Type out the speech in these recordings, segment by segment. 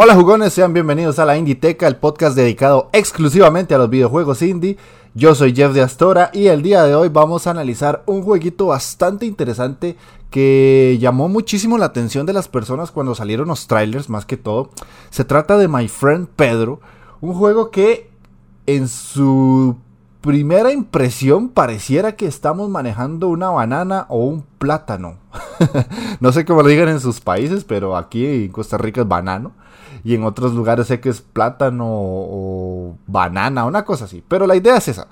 Hola jugones, sean bienvenidos a la Inditeca, el podcast dedicado exclusivamente a los videojuegos indie. Yo soy Jeff de Astora y el día de hoy vamos a analizar un jueguito bastante interesante que llamó muchísimo la atención de las personas cuando salieron los trailers más que todo. Se trata de My Friend Pedro, un juego que en su primera impresión pareciera que estamos manejando una banana o un plátano. no sé cómo lo digan en sus países, pero aquí en Costa Rica es banano y en otros lugares sé que es plátano o banana, una cosa así. Pero la idea es esa.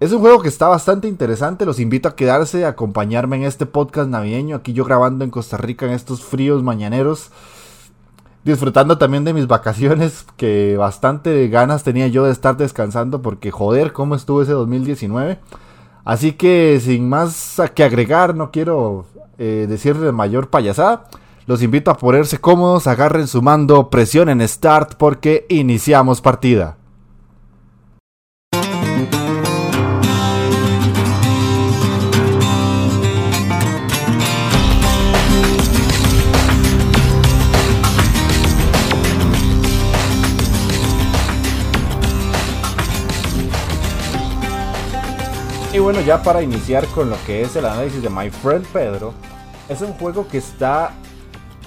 Es un juego que está bastante interesante, los invito a quedarse, a acompañarme en este podcast navideño, aquí yo grabando en Costa Rica en estos fríos mañaneros, disfrutando también de mis vacaciones, que bastante ganas tenía yo de estar descansando, porque joder, cómo estuvo ese 2019. Así que sin más que agregar, no quiero eh, decirle mayor payasada. Los invito a ponerse cómodos, agarren su mando, presionen Start porque iniciamos partida. Y bueno, ya para iniciar con lo que es el análisis de My Friend Pedro, es un juego que está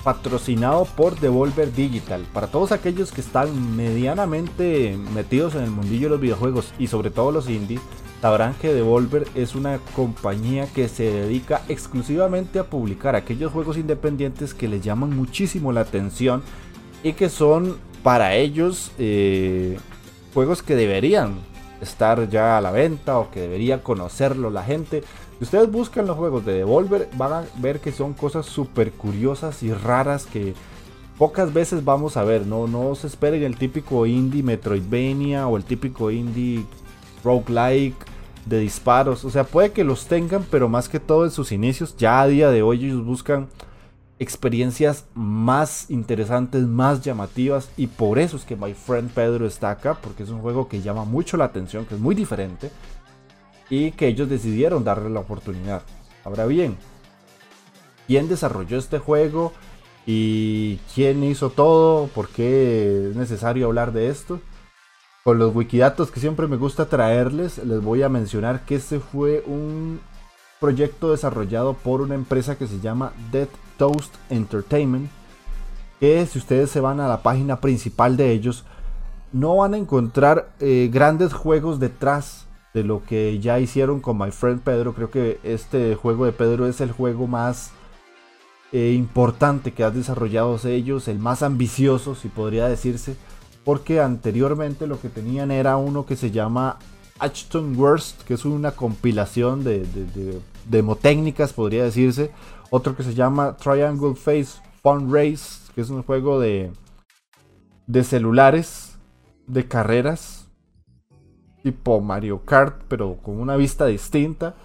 patrocinado por Devolver Digital. Para todos aquellos que están medianamente metidos en el mundillo de los videojuegos y sobre todo los indies, sabrán que Devolver es una compañía que se dedica exclusivamente a publicar aquellos juegos independientes que les llaman muchísimo la atención y que son para ellos eh, juegos que deberían estar ya a la venta o que debería conocerlo la gente si ustedes buscan los juegos de Devolver, van a ver que son cosas súper curiosas y raras que pocas veces vamos a ver. No, no se esperen el típico indie Metroidvania o el típico indie roguelike de disparos. O sea, puede que los tengan, pero más que todo en sus inicios, ya a día de hoy ellos buscan experiencias más interesantes, más llamativas y por eso es que My Friend Pedro está acá, porque es un juego que llama mucho la atención, que es muy diferente y que ellos decidieron darle la oportunidad. Ahora bien, ¿quién desarrolló este juego? ¿Y quién hizo todo? ¿Por qué es necesario hablar de esto? Con los wikidatos que siempre me gusta traerles, les voy a mencionar que este fue un proyecto desarrollado por una empresa que se llama Dead Toast Entertainment. Que si ustedes se van a la página principal de ellos, no van a encontrar eh, grandes juegos detrás de lo que ya hicieron con My Friend Pedro. Creo que este juego de Pedro es el juego más eh, importante que han desarrollado ellos, el más ambicioso, si podría decirse. Porque anteriormente lo que tenían era uno que se llama Ashton Worst, que es una compilación de, de, demotécnicas, podría decirse. Otro que se llama Triangle Face Fun Race, que es un juego de, de celulares, de carreras tipo Mario Kart, pero con una vista distinta.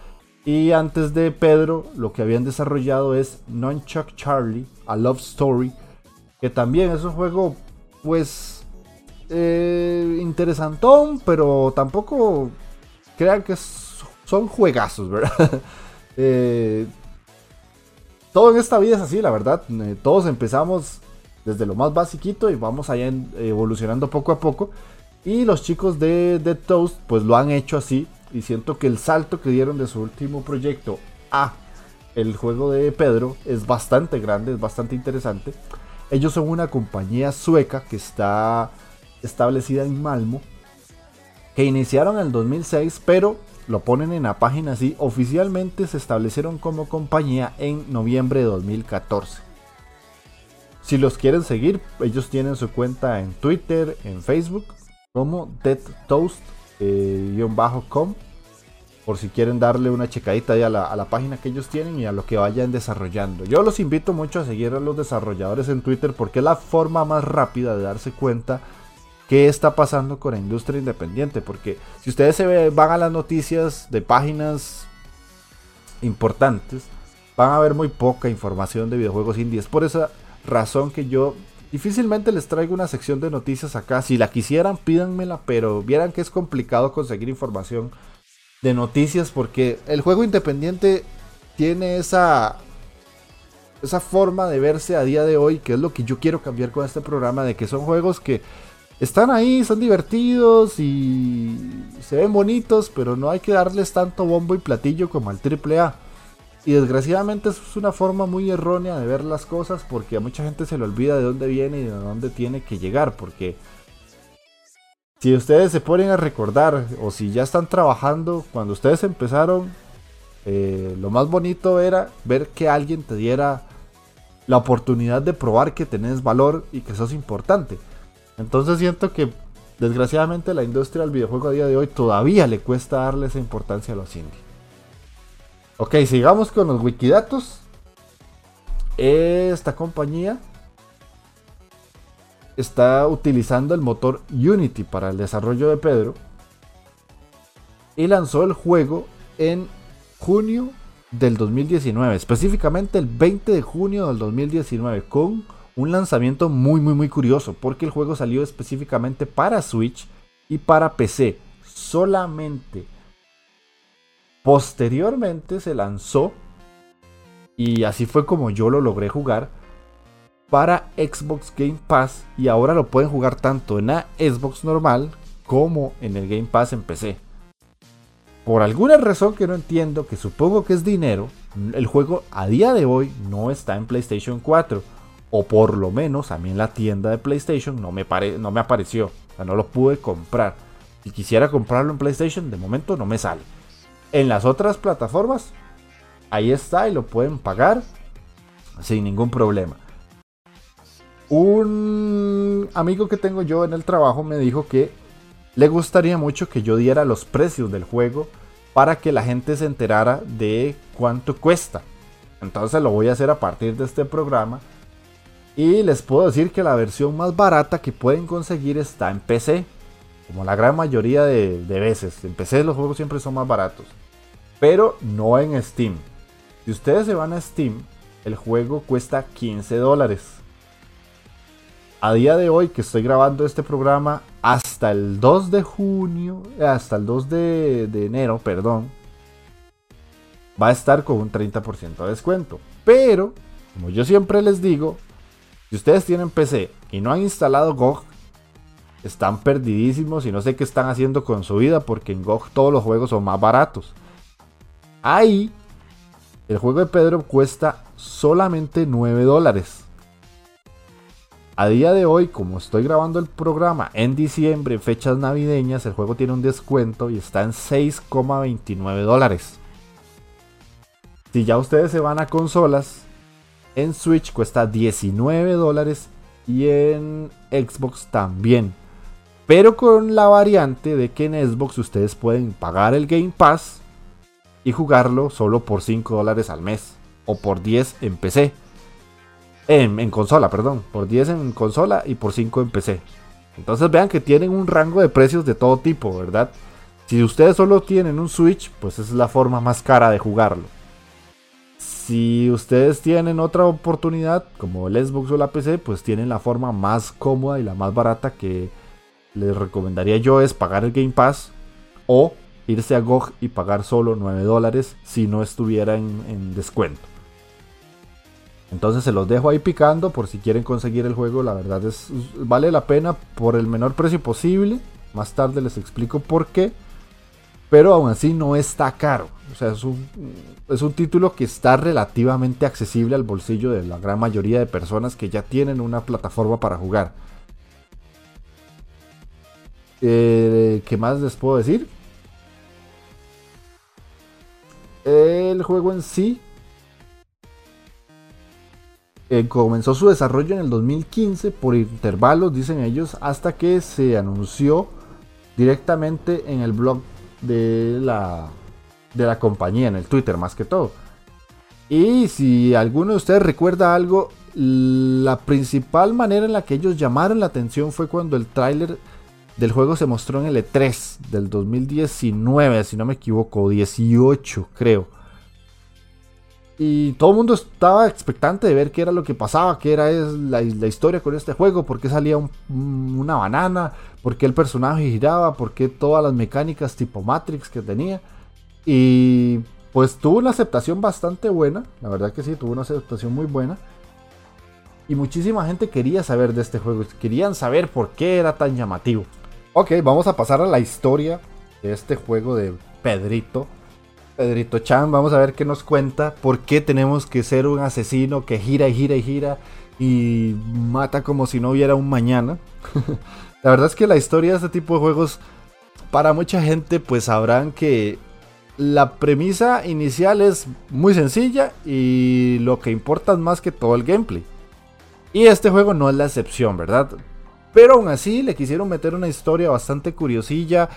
Y antes de Pedro, lo que habían desarrollado es Nunchuck Charlie, a Love Story, que también es un juego, pues, eh, interesantón, pero tampoco crean que son juegazos, ¿verdad? Eh, todo en esta vida es así, la verdad. Eh, todos empezamos desde lo más basiquito y vamos allá evolucionando poco a poco. Y los chicos de Dead Toast pues lo han hecho así. Y siento que el salto que dieron de su último proyecto a el juego de Pedro es bastante grande, es bastante interesante. Ellos son una compañía sueca que está establecida en Malmo. Que iniciaron en el 2006, pero lo ponen en la página así. Oficialmente se establecieron como compañía en noviembre de 2014. Si los quieren seguir, ellos tienen su cuenta en Twitter, en Facebook como Dead Toast-com. Eh, por si quieren darle una checadita ahí a la, a la, página que ellos tienen y a lo que vayan desarrollando. Yo los invito mucho a seguir a los desarrolladores en Twitter porque es la forma más rápida de darse cuenta qué está pasando con la industria independiente. Porque si ustedes se van a las noticias de páginas importantes, van a ver muy poca información de videojuegos indies. Por esa razón que yo difícilmente les traigo una sección de noticias acá. Si la quisieran, pídanmela, pero vieran que es complicado conseguir información de noticias porque el juego independiente tiene esa esa forma de verse a día de hoy, que es lo que yo quiero cambiar con este programa, de que son juegos que están ahí, son divertidos y se ven bonitos, pero no hay que darles tanto bombo y platillo como al AAA. Y desgraciadamente es una forma muy errónea de ver las cosas porque a mucha gente se le olvida de dónde viene y de dónde tiene que llegar, porque si ustedes se ponen a recordar o si ya están trabajando, cuando ustedes empezaron, eh, lo más bonito era ver que alguien te diera la oportunidad de probar que tenés valor y que sos importante. Entonces siento que desgraciadamente la industria del videojuego a día de hoy todavía le cuesta darle esa importancia a los indies. Ok, sigamos con los wikidatos. Esta compañía está utilizando el motor Unity para el desarrollo de Pedro y lanzó el juego en junio del 2019, específicamente el 20 de junio del 2019, con un lanzamiento muy muy muy curioso, porque el juego salió específicamente para Switch y para PC solamente. Posteriormente se lanzó, y así fue como yo lo logré jugar, para Xbox Game Pass y ahora lo pueden jugar tanto en la Xbox normal como en el Game Pass en PC. Por alguna razón que no entiendo, que supongo que es dinero, el juego a día de hoy no está en PlayStation 4. O por lo menos a mí en la tienda de PlayStation no me, no me apareció. O sea, no lo pude comprar. Si quisiera comprarlo en PlayStation, de momento no me sale. En las otras plataformas, ahí está y lo pueden pagar sin ningún problema. Un amigo que tengo yo en el trabajo me dijo que le gustaría mucho que yo diera los precios del juego para que la gente se enterara de cuánto cuesta. Entonces lo voy a hacer a partir de este programa. Y les puedo decir que la versión más barata que pueden conseguir está en PC. Como la gran mayoría de, veces. En PC los juegos siempre son más baratos. Pero no en Steam. Si ustedes se van a Steam, el juego cuesta 15 dólares a día de hoy que estoy grabando este programa, hasta el 2 de junio, hasta el 2 de, enero, perdón, va a estar con un 30% de descuento. Pero, como yo siempre les digo, si ustedes tienen PC y no han instalado GOG, están perdidísimos y no sé qué están haciendo con su vida porque en GOG todos los juegos son más baratos. Ahí, el juego de Pedro cuesta solamente 9 dólares. A día de hoy, como estoy grabando el programa en diciembre, fechas navideñas, el juego tiene un descuento y está en 6,29 dólares. Si ya ustedes se van a consolas, en Switch cuesta 19 dólares y en Xbox también. Pero con la variante de que en Xbox ustedes pueden pagar el Game Pass y jugarlo solo por 5 dólares al mes o por 10 en PC. En, consola, perdón. Por 10 en consola y por 5 en PC. Entonces vean que tienen un rango de precios de todo tipo, ¿verdad? Si ustedes solo tienen un Switch, pues es la forma más cara de jugarlo. Si ustedes tienen otra oportunidad, como el Xbox o la PC, pues tienen la forma más cómoda y la más barata que les recomendaría yo es pagar el Game Pass o irse a GOG y pagar solo 9 dólares si no estuviera en descuento. Entonces se los dejo ahí picando por si quieren conseguir el juego. La verdad es vale la pena por el menor precio posible. Más tarde les explico por qué. Pero aún así no está caro. O sea, es un, es un título que está relativamente accesible al bolsillo de la gran mayoría de personas que ya tienen una plataforma para jugar. Eh, ¿Qué más les puedo decir? El juego en sí eh, comenzó su desarrollo en el 2015 por intervalos, dicen ellos, hasta que se anunció directamente en el blog de la de la compañía, en el Twitter más que todo. Y si alguno de ustedes recuerda algo, la principal manera en la que ellos llamaron la atención fue cuando el tráiler del juego se mostró en el E3 del 2019, si no me equivoco, 18 creo. Y todo el mundo estaba expectante de ver qué era lo que pasaba, qué era la, historia con este juego, por qué salía una banana, por qué el personaje giraba, por qué todas las mecánicas tipo Matrix que tenía. Y pues tuvo una aceptación bastante buena, la verdad que sí, tuvo una aceptación muy buena. Y muchísima gente quería saber de este juego, querían saber por qué era tan llamativo. Ok, vamos a pasar a la historia de este juego de Pedrito. Pedrito Chan, vamos a ver qué nos cuenta, por qué tenemos que ser un asesino que gira y gira y gira y mata como si no hubiera un mañana. la verdad es que la historia de este tipo de juegos, para mucha gente, pues sabrán que la premisa inicial es muy sencilla y lo que importa es más que todo el gameplay. Y este juego no es la excepción, ¿verdad? Pero aún así le quisieron meter una historia bastante curiosilla,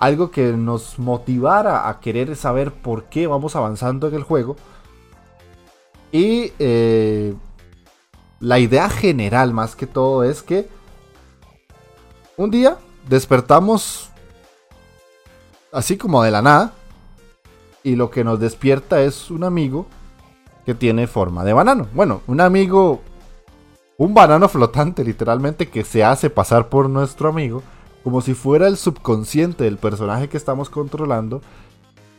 algo que nos motivara a querer saber por qué vamos avanzando en el juego. Y eh, la idea general más que todo es que un día despertamos así como de la nada y lo que nos despierta es un amigo que tiene forma de banano. Bueno, un amigo un banano flotante literalmente que se hace pasar por nuestro amigo, como si fuera el subconsciente del personaje que estamos controlando,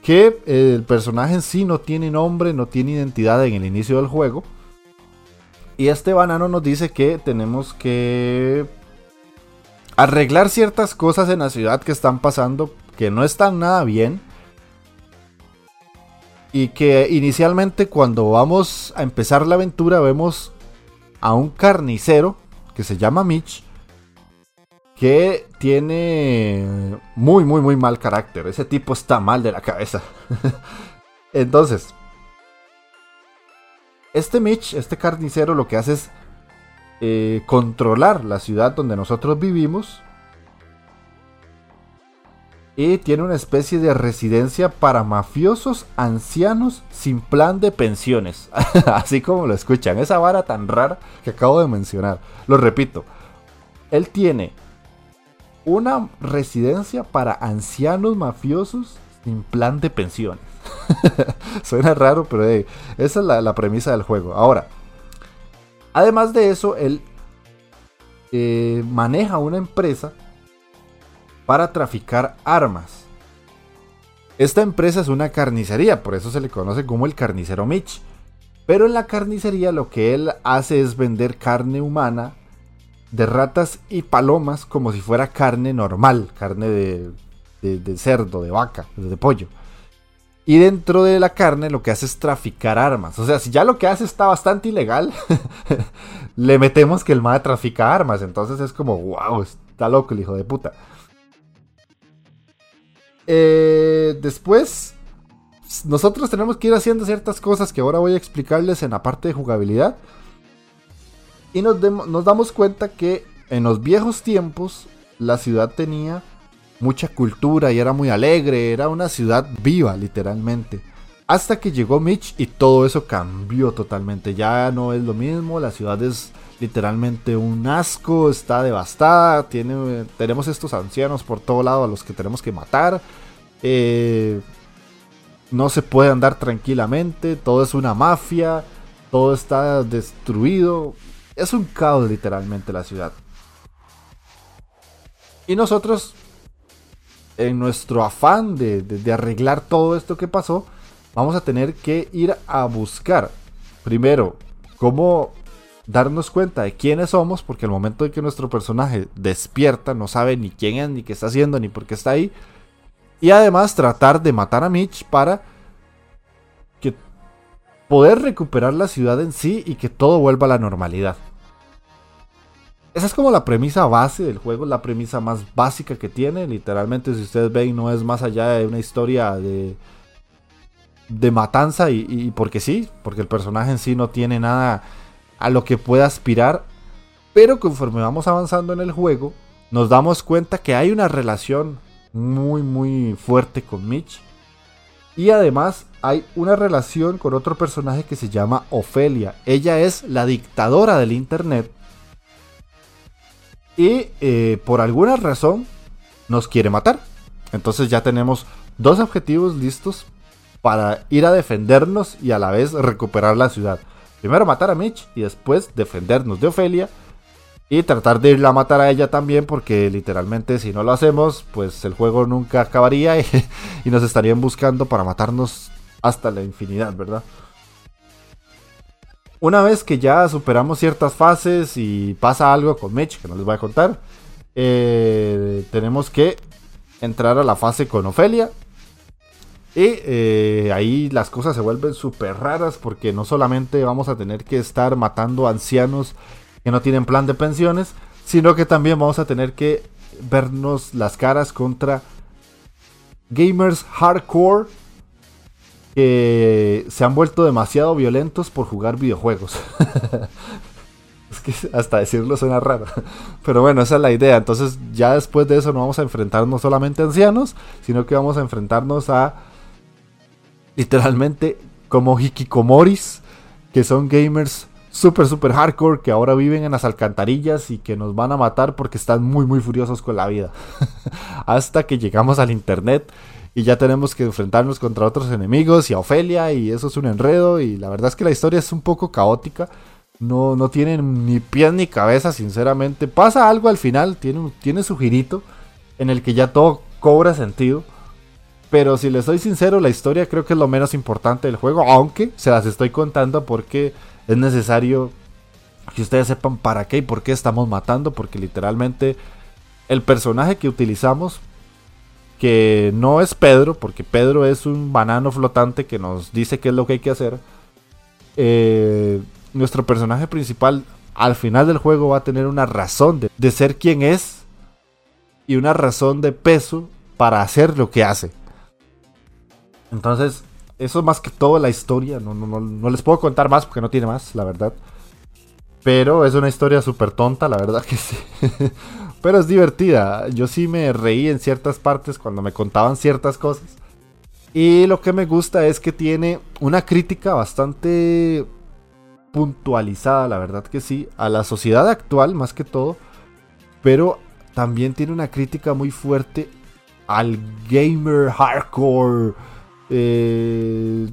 que el personaje en sí no tiene nombre, no tiene identidad en el inicio del juego. Y este banano nos dice que tenemos que arreglar ciertas cosas en la ciudad que están pasando que no están nada bien. Y que inicialmente cuando vamos a empezar la aventura vemos a un carnicero que se llama Mitch, que tiene muy, muy, muy mal carácter. Ese tipo está mal de la cabeza. Entonces, este Mitch, este carnicero, lo que hace es eh, controlar la ciudad donde nosotros vivimos. Y tiene una especie de residencia para mafiosos ancianos sin plan de pensiones. Así como lo escuchan. Esa vara tan rara que acabo de mencionar. Lo repito. Él tiene una residencia para ancianos mafiosos sin plan de pensiones. Suena raro, pero esa es la, premisa del juego. Ahora, además de eso, él eh, maneja una empresa para traficar armas. Esta empresa es una carnicería, por eso se le conoce como el carnicero Mitch. Pero en la carnicería lo que él hace es vender carne humana de ratas y palomas como si fuera carne normal, carne de, de, cerdo, de vaca, de pollo. Y dentro de la carne lo que hace es traficar armas. O sea, si ya lo que hace está bastante ilegal, le metemos que el MAD trafica armas. Entonces es como, wow, está loco el hijo de puta. Eh, después, nosotros tenemos que ir haciendo ciertas cosas que ahora voy a explicarles en la parte de jugabilidad. Y nos, damos cuenta que en los viejos tiempos la ciudad tenía mucha cultura y era muy alegre, era una ciudad viva literalmente. Hasta que llegó Mitch y todo eso cambió totalmente. Ya no es lo mismo, la ciudad es literalmente un asco, está devastada, tenemos estos ancianos por todo lado a los que tenemos que matar. Eh, no se puede andar tranquilamente, todo es una mafia, todo está destruido. Es un caos literalmente la ciudad. Y nosotros, en nuestro afán de, arreglar todo esto que pasó, vamos a tener que ir a buscar, primero, cómo darnos cuenta de quiénes somos, porque al momento de que nuestro personaje despierta, no sabe ni quién es, ni qué está haciendo, ni por qué está ahí. Y además tratar de matar a Mitch para poder recuperar la ciudad en sí y que todo vuelva a la normalidad. Esa es como la premisa base del juego, la premisa más básica que tiene. Literalmente, si ustedes ven, no es más allá de una historia de, de matanza y, y porque sí, porque el personaje en sí no tiene nada a lo que pueda aspirar. Pero conforme vamos avanzando en el juego, nos damos cuenta que hay una relación muy, muy fuerte con Mitch. Y además hay una relación con otro personaje que se llama Ofelia. Ella es la dictadora del Internet. Y eh, por alguna razón nos quiere matar. Entonces ya tenemos dos objetivos listos para ir a defendernos y a la vez recuperar la ciudad. Primero matar a Mitch y después defendernos de Ofelia y tratar de irla a matar a ella también porque literalmente si no lo hacemos pues el juego nunca acabaría y, nos estarían buscando para matarnos hasta la infinidad, ¿verdad? Una vez que ya superamos ciertas fases y pasa algo con Mitch, que no les voy a contar, eh, tenemos que entrar a la fase con Ofelia y eh, ahí las cosas se vuelven súper raras porque no solamente vamos a tener que estar matando ancianos que no tienen plan de pensiones, sino que también vamos a tener que vernos las caras contra gamers hardcore que se han vuelto demasiado violentos por jugar videojuegos. es que hasta decirlo suena raro. Pero bueno, esa es la idea. Entonces ya después de eso no vamos a enfrentarnos solamente a ancianos, sino que vamos a enfrentarnos a literalmente como hikikomoris, que son gamers super, super hardcore, que ahora viven en las alcantarillas y que nos van a matar porque están muy, muy furiosos con la vida. Hasta que llegamos al internet y ya tenemos que enfrentarnos contra otros enemigos y a Ofelia y eso es un enredo y la verdad es que la historia es un poco caótica. No, no tiene ni pies ni cabeza, sinceramente. Pasa algo al final, tiene, tiene su girito en el que ya todo cobra sentido. Pero si les soy sincero, la historia creo que es lo menos importante del juego, aunque se las estoy contando porque es necesario que ustedes sepan para qué y por qué estamos matando, porque literalmente el personaje que utilizamos, que no es Pedro, porque Pedro es un banano flotante que nos dice qué es lo que hay que hacer, eh, nuestro personaje principal al final del juego va a tener una razón de, de ser quien es y una razón de peso para hacer lo que hace. Entonces, eso es más que todo la historia. No, no, no, les puedo contar más porque no tiene más, la verdad. Pero es una historia súper tonta, la verdad que sí. Pero es divertida. Yo sí me reí en ciertas partes cuando me contaban ciertas cosas. Y lo que me gusta es que tiene una crítica bastante puntualizada, la verdad que sí, a la sociedad actual más que todo. Pero también tiene una crítica muy fuerte al gamer hardcore eh,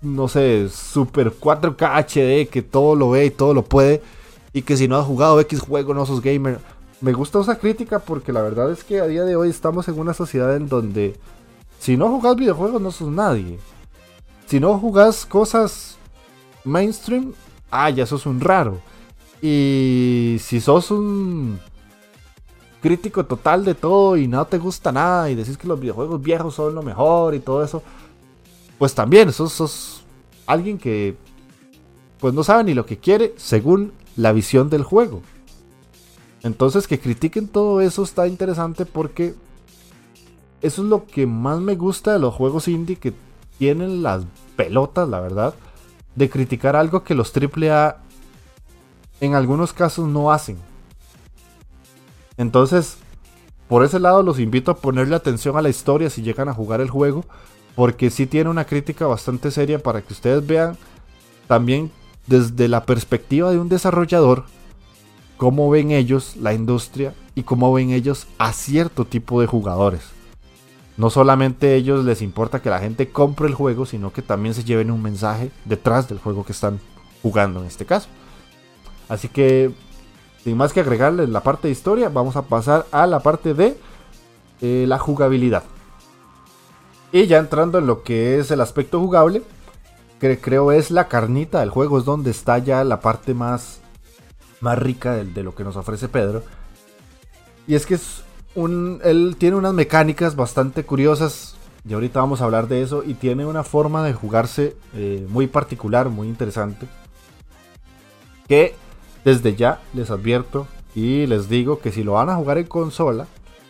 no sé, Super 4K HD, que todo lo ve y todo lo puede, y que si no has jugado X juego no sos gamer. Me gusta esa crítica porque la verdad es que a día de hoy estamos en una sociedad en donde si no jugás videojuegos no sos nadie. Si no jugás cosas mainstream, ah, ya sos un raro. Y si sos un crítico total de todo y no te gusta nada y decís que los videojuegos viejos son lo mejor y todo eso, pues también sos, alguien que pues no sabe ni lo que quiere según la visión del juego. Entonces que critiquen todo eso está interesante porque eso es lo que más me gusta de los juegos indie que tienen las pelotas, la verdad, de criticar algo que los AAA en algunos casos no hacen. Entonces, por ese lado los invito a ponerle atención a la historia si llegan a jugar el juego, porque sí tiene una crítica bastante seria para que ustedes vean también desde la perspectiva de un desarrollador cómo ven ellos la industria y cómo ven ellos a cierto tipo de jugadores. No solamente a ellos les importa que la gente compre el juego, sino que también se lleven un mensaje detrás del juego que están jugando en este caso. Así que sin más que agregarle la parte de historia, vamos a pasar a la parte de eh, la jugabilidad. Y ya entrando en lo que es el aspecto jugable, que creo es la carnita del juego, es donde está ya la parte más, más rica de, de lo que nos ofrece Pedro. Y es que es un, él tiene unas mecánicas bastante curiosas, y ahorita vamos a hablar de eso, y tiene una forma de jugarse eh, muy particular, muy interesante. Que desde ya les advierto y les digo que si lo van a jugar en consola,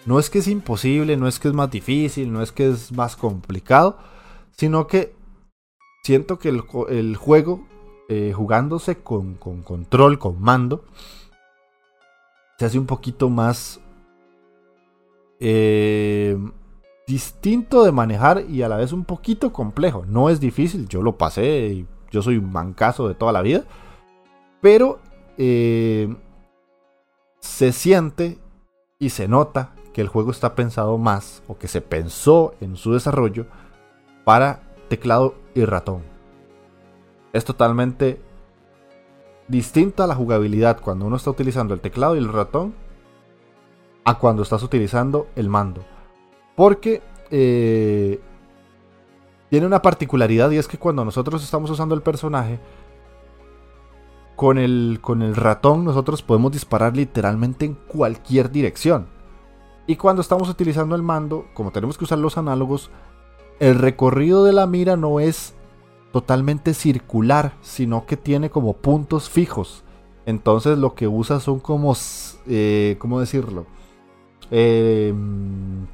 no es que es imposible, no es que es más difícil, no es que es más complicado, sino que siento que el, juego, eh, jugándose con, control, con mando, se hace un poquito más... Eh, distinto de manejar y a la vez un poquito complejo. No es difícil, yo lo pasé yo soy un mancazo de toda la vida. Pero eh, se siente y se nota que el juego está pensado más o que se pensó en su desarrollo para teclado y ratón. Es totalmente distinta la jugabilidad cuando uno está utilizando el teclado y el ratón a cuando estás utilizando el mando. Porque eh, tiene una particularidad y es que cuando nosotros estamos usando el personaje, con el, con el ratón nosotros podemos disparar literalmente en cualquier dirección. Y cuando estamos utilizando el mando, como tenemos que usar los análogos, el recorrido de la mira no es totalmente circular, sino que tiene como puntos fijos. Entonces lo que usa son como, eh, ¿cómo decirlo? Em,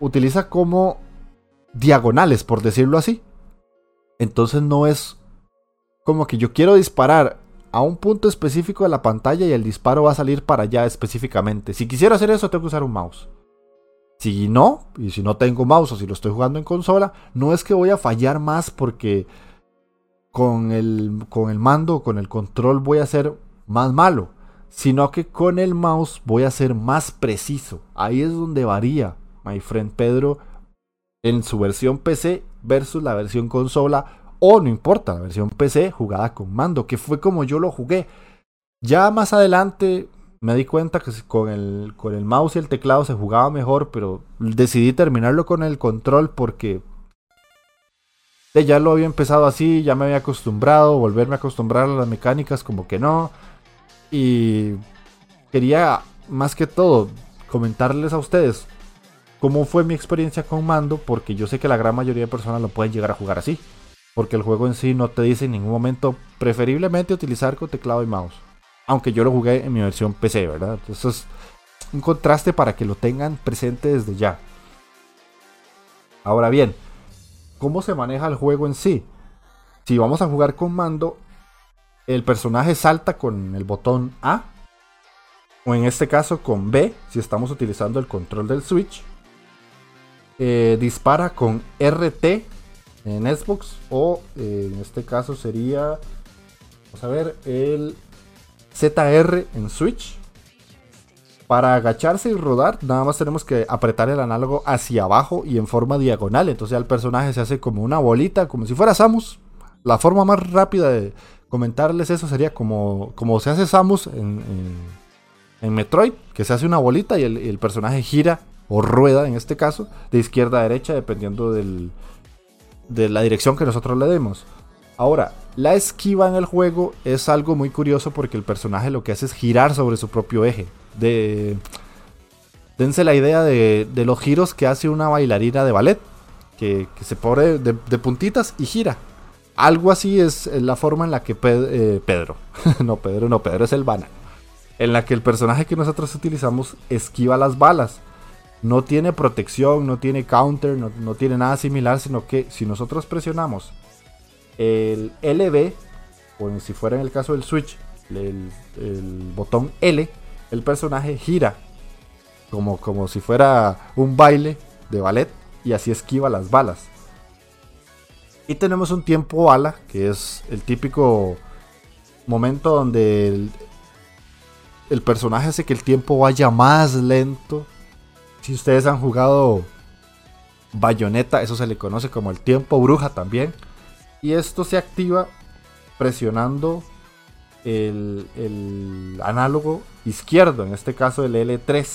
utiliza como diagonales, por decirlo así. Entonces no es como que yo quiero disparar a un punto específico de la pantalla y el disparo va a salir para allá específicamente. Si quisiera hacer eso, tengo que usar un mouse. Si no, y si no tengo mouse o si lo estoy jugando en consola, no es que voy a fallar más porque con el, con el mando, con el control voy a ser más malo, sino que con el mouse voy a ser más preciso. Ahí es donde varía, my friend Pedro, en su versión PC versus la versión consola o no importa, la versión PC jugada con mando, que fue como yo lo jugué. Ya más adelante me di cuenta que con el, con el mouse y el teclado se jugaba mejor, pero decidí terminarlo con el control porque ya lo había empezado así, ya me había acostumbrado, volverme a acostumbrar a las mecánicas como que no. Y quería más que todo comentarles a ustedes cómo fue mi experiencia con mando, porque yo sé que la gran mayoría de personas lo pueden llegar a jugar así porque el juego en sí no te dice en ningún momento preferiblemente utilizar con teclado y mouse. Aunque yo lo jugué en mi versión PC, ¿verdad? Eso es un contraste para que lo tengan presente desde ya. Ahora bien, ¿cómo se maneja el juego en sí? Si vamos a jugar con mando, el personaje salta con el botón A, o en este caso con B, si estamos utilizando el control del Switch. Eh, dispara con RT en Xbox o eh, en este caso sería, vamos a ver, el ZR en Switch. Para agacharse y rodar, nada más tenemos que apretar el análogo hacia abajo y en forma diagonal. Entonces el personaje se hace como una bolita, como si fuera Samus. La forma más rápida de comentarles eso sería como, como se hace Samus en, en, Metroid, que se hace una bolita y el personaje gira o rueda en este caso, de izquierda a derecha, dependiendo del, de la dirección que nosotros le demos. Ahora, la esquiva en el juego es algo muy curioso porque el personaje lo que hace es girar sobre su propio eje. De... Dense la idea de, los giros que hace una bailarina de ballet, que, se pone de, puntitas y gira. Algo así es la forma en la que eh, Pedro, no Pedro, no Pedro es el banano, en la que el personaje que nosotros utilizamos esquiva las balas no tiene protección, no tiene counter, no, tiene nada similar, sino que si nosotros presionamos el LB, o si fuera en el caso del Switch, el, botón L, el personaje gira como, como si fuera un baile de ballet y así esquiva las balas. Y tenemos un tiempo bala, que es el típico momento donde el personaje hace que el tiempo vaya más lento si ustedes han jugado Bayonetta, eso se le conoce como el tiempo bruja también. Y esto se activa presionando el, análogo izquierdo, en este caso el L3.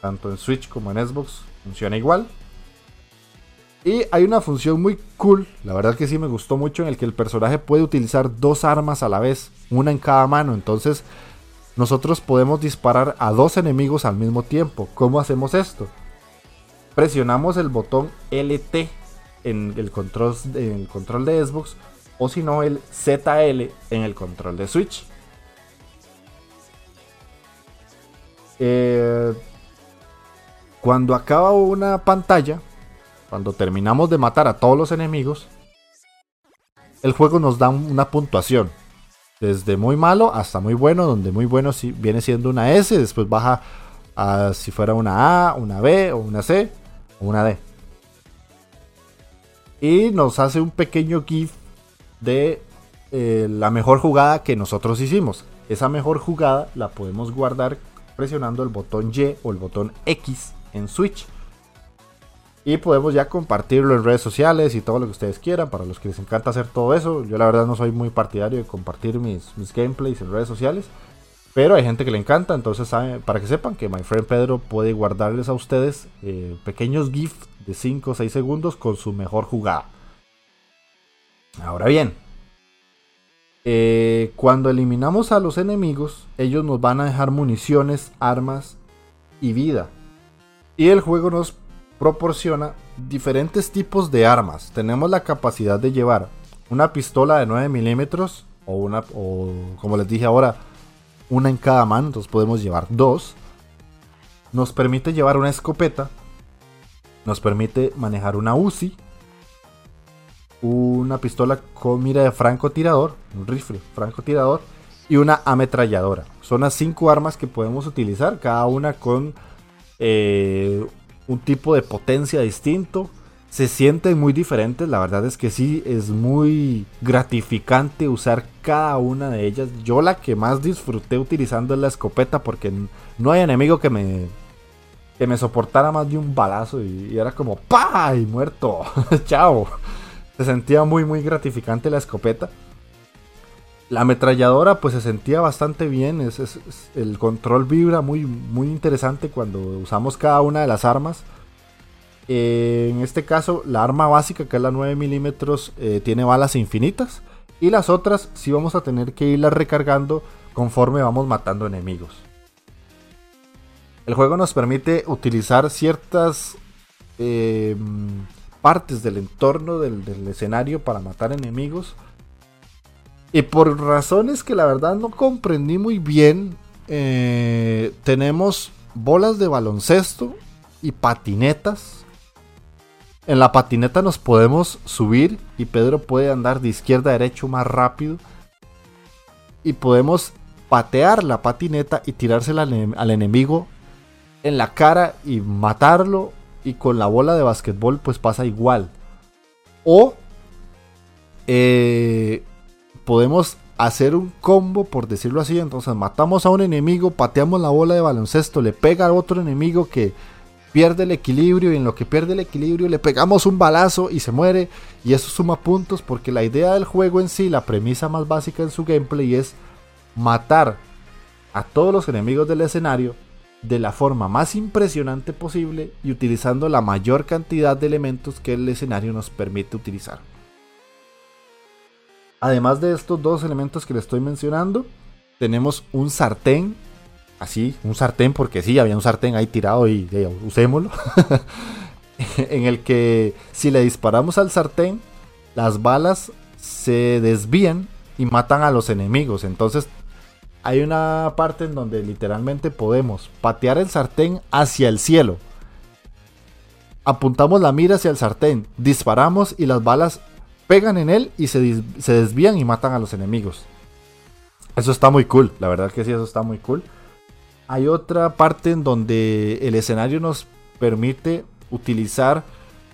Tanto en Switch como en Xbox funciona igual. Y hay una función muy cool, la verdad que sí me gustó mucho, en el que el personaje puede utilizar dos armas a la vez, una en cada mano. Entonces nosotros podemos disparar a dos enemigos al mismo tiempo. ¿Cómo hacemos esto? Presionamos el botón LT en el control, el control de Xbox o si no el ZL en el control de Switch. Eh, cuando acaba una pantalla, cuando terminamos de matar a todos los enemigos, el juego nos da una puntuación. Desde muy malo hasta muy bueno, donde muy bueno viene siendo una S, después baja a si fuera una A, una B o una C o una D. Y nos hace un pequeño GIF de eh, la mejor jugada que nosotros hicimos. Esa mejor jugada la podemos guardar presionando el botón Y o el botón X en Switch. Y podemos ya compartirlo en redes sociales y todo lo que ustedes quieran. Para los que les encanta hacer todo eso. Yo la verdad no soy muy partidario de compartir mis, mis gameplays en redes sociales. Pero hay gente que le encanta. Entonces para que sepan que My Friend Pedro puede guardarles a ustedes eh, pequeños GIFs de 5 o 6 segundos con su mejor jugada. Ahora bien, eh, cuando eliminamos a los enemigos, ellos nos van a dejar municiones, armas y vida. Y el juego nos proporciona diferentes tipos de armas. Tenemos la capacidad de llevar una pistola de 9 milímetros o una, o como les dije ahora, una en cada mano. Entonces podemos llevar dos. Nos permite llevar una escopeta. Nos permite manejar una UCI una pistola con mira de francotirador, un rifle francotirador y una ametralladora. Son las cinco armas que podemos utilizar, cada una con eh, un tipo de potencia distinto. Se sienten muy diferentes, la verdad es que sí, es muy gratificante usar cada una de ellas. Yo la que más disfruté utilizando es la escopeta porque no hay enemigo que me, que me soportara más de un balazo y, era como ¡pa! y muerto. Chao. Se sentía muy muy gratificante la escopeta. La ametralladora pues se sentía bastante bien, es, el control vibra muy, muy interesante cuando usamos cada una de las armas. Eh, en este caso la arma básica que es la 9 milímetros eh, tiene balas infinitas y las otras sí vamos a tener que irlas recargando conforme vamos matando enemigos. El juego nos permite utilizar ciertas eh, partes del entorno del, escenario para matar enemigos. Y por razones que la verdad no comprendí muy bien, eh, tenemos bolas de baloncesto y patinetas. En la patineta nos podemos subir y Pedro puede andar de izquierda a derecho más rápido. Y podemos patear la patineta y tirársela al enemigo en la cara y matarlo y con la bola de basquetbol pues pasa igual. O eh, podemos hacer un combo, por decirlo así. Entonces matamos a un enemigo, pateamos la bola de baloncesto, le pega a otro enemigo que pierde el equilibrio y en lo que pierde el equilibrio le pegamos un balazo y se muere. Y eso suma puntos porque la idea del juego en sí, la premisa más básica en su gameplay es matar a todos los enemigos del escenario de la forma más impresionante posible y utilizando la mayor cantidad de elementos que el escenario nos permite utilizar. Además de estos dos elementos que le estoy mencionando, tenemos un sartén, así, un sartén porque sí, había un sartén ahí tirado y usémoslo, en el que si le disparamos al sartén, las balas se desvían y matan a los enemigos. Entonces hay una parte en donde literalmente podemos patear el sartén hacia el cielo. Apuntamos la mira hacia el sartén, disparamos y las balas pegan en él y se, desvían y matan a los enemigos. Eso está muy cool, la verdad que sí, eso está muy cool. Hay otra parte en donde el escenario nos permite utilizar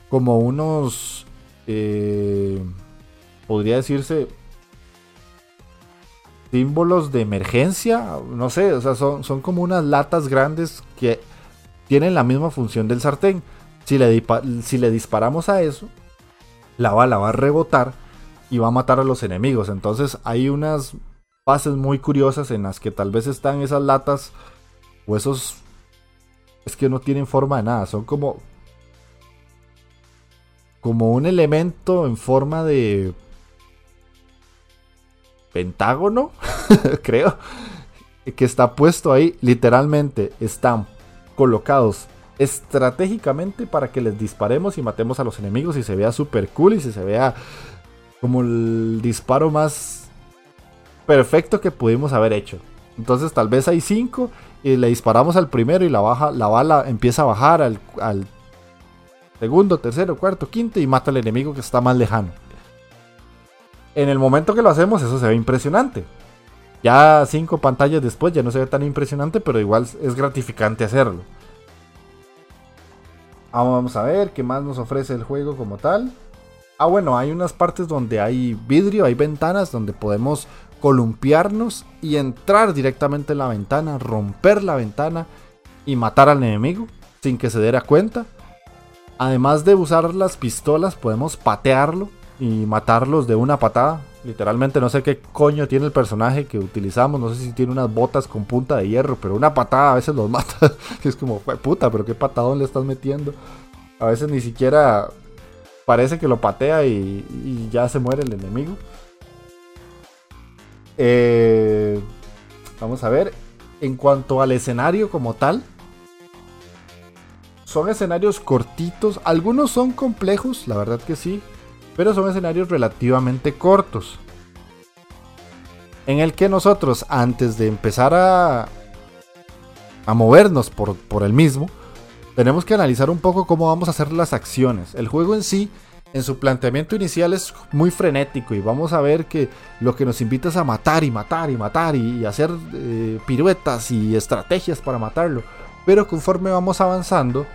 como unos, eh, podría decirse, símbolos de emergencia, no sé, o sea, son, son como unas latas grandes que tienen la misma función del sartén. Si le, si le disparamos a eso, la bala va a rebotar y va a matar a los enemigos. Entonces hay unas fases muy curiosas en las que tal vez están esas latas o esos... Es que no tienen forma de nada, son como... Como un elemento en forma de pentágono, creo, que está puesto ahí. Literalmente están colocados estratégicamente para que les disparemos y matemos a los enemigos y se vea super cool y se vea como el disparo más perfecto que pudimos haber hecho. Entonces tal vez hay cinco y le disparamos al primero y la, baja, la bala empieza a bajar al, al segundo, tercero, cuarto, quinto y mata al enemigo que está más lejano. En el momento que lo hacemos, eso se ve impresionante. Ya cinco pantallas después ya no se ve tan impresionante, pero igual es gratificante hacerlo. Vamos a ver qué más nos ofrece el juego como tal. Ah, bueno, hay unas partes donde hay vidrio, hay ventanas donde podemos columpiarnos y entrar directamente en la ventana, romper la ventana y matar al enemigo sin que se diera cuenta. Además de usar las pistolas, podemos patearlo y matarlos de una patada. Literalmente no sé qué coño tiene el personaje que utilizamos. No sé si tiene unas botas con punta de hierro, pero una patada a veces los mata. es como, puta, pero qué patadón le estás metiendo. A veces ni siquiera parece que lo patea y, ya se muere el enemigo. Eh, vamos a ver. En cuanto al escenario como tal, son escenarios cortitos. Algunos son complejos, la verdad que sí pero son escenarios relativamente cortos. En el que nosotros, antes de empezar a, a movernos por, por el mismo, tenemos que analizar un poco cómo vamos a hacer las acciones. El juego en sí, en su planteamiento inicial, es muy frenético y vamos a ver que lo que nos invita es a matar y matar y matar y, hacer eh, piruetas y estrategias para matarlo. Pero conforme vamos avanzando,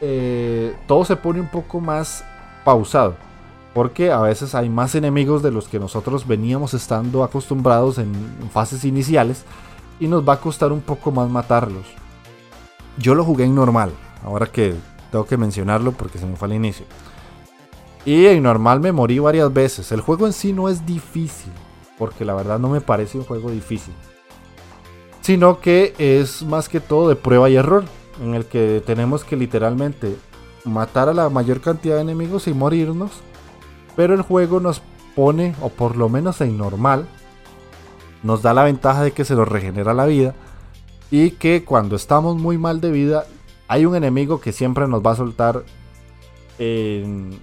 eh, todo se pone un poco más pausado. Porque a veces hay más enemigos de los que nosotros veníamos estando acostumbrados en fases iniciales. Y nos va a costar un poco más matarlos. Yo lo jugué en normal. Ahora que tengo que mencionarlo porque se me fue al inicio. Y en normal me morí varias veces. El juego en sí no es difícil. Porque la verdad no me parece un juego difícil. Sino que es más que todo de prueba y error. En el que tenemos que literalmente matar a la mayor cantidad de enemigos y morirnos. Pero el juego nos pone, o por lo menos en normal, nos da la ventaja de que se nos regenera la vida. Y que cuando estamos muy mal de vida, hay un enemigo que siempre nos va a soltar en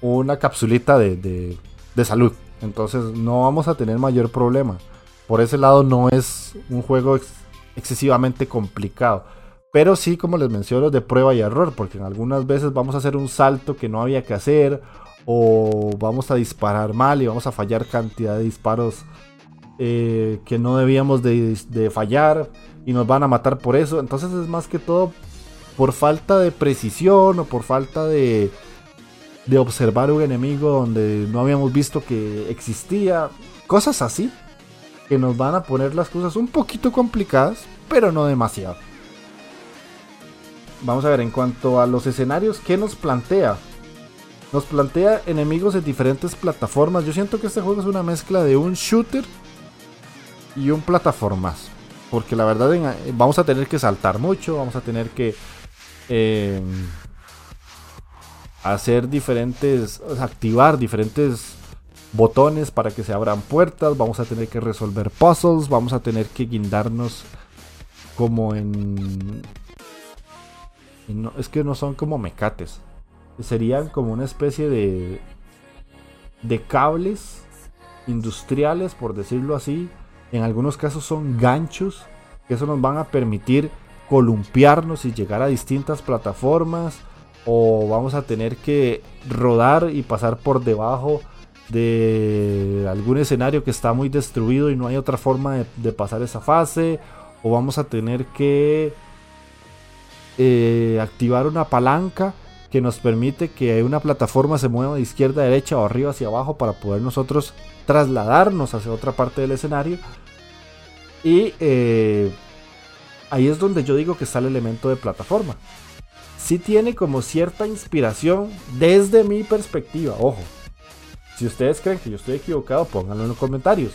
una capsulita de, de salud. Entonces no vamos a tener mayor problema. Por ese lado no es un juego excesivamente complicado. Pero sí, como les menciono, de prueba y error, porque en algunas veces vamos a hacer un salto que no había que hacer, o vamos a disparar mal y vamos a fallar cantidad de disparos eh, que no debíamos de, fallar y nos van a matar por eso. Entonces es más que todo por falta de precisión o por falta de, de observar un enemigo donde no habíamos visto que existía. Cosas así que nos van a poner las cosas un poquito complicadas, pero no demasiado. Vamos a ver, en cuanto a los escenarios, ¿qué nos plantea? Nos plantea enemigos en diferentes plataformas. Yo siento que este juego es una mezcla de un shooter y un plataformas. Porque la verdad vamos a tener que saltar mucho, vamos a tener que em, hacer diferentes, activar diferentes botones para que se abran puertas, vamos a tener que resolver puzzles, vamos a tener que guindarnos como en es que no son como mecates. Serían como una especie de, de cables industriales, por decirlo así. En algunos casos son ganchos, que eso nos van a permitir columpiarnos y llegar a distintas plataformas. O vamos a tener que rodar y pasar por debajo de algún escenario que está muy destruido y no hay otra forma de, de pasar esa fase. O vamos a tener que eh, activar una palanca que nos permite que una plataforma se mueva de izquierda a derecha o arriba hacia abajo para poder nosotros trasladarnos hacia otra parte del escenario. Y eh, ahí es donde yo digo que está el elemento de plataforma. Si tiene como cierta inspiración desde mi perspectiva, ojo. Si ustedes creen que yo estoy equivocado, pónganlo en los comentarios.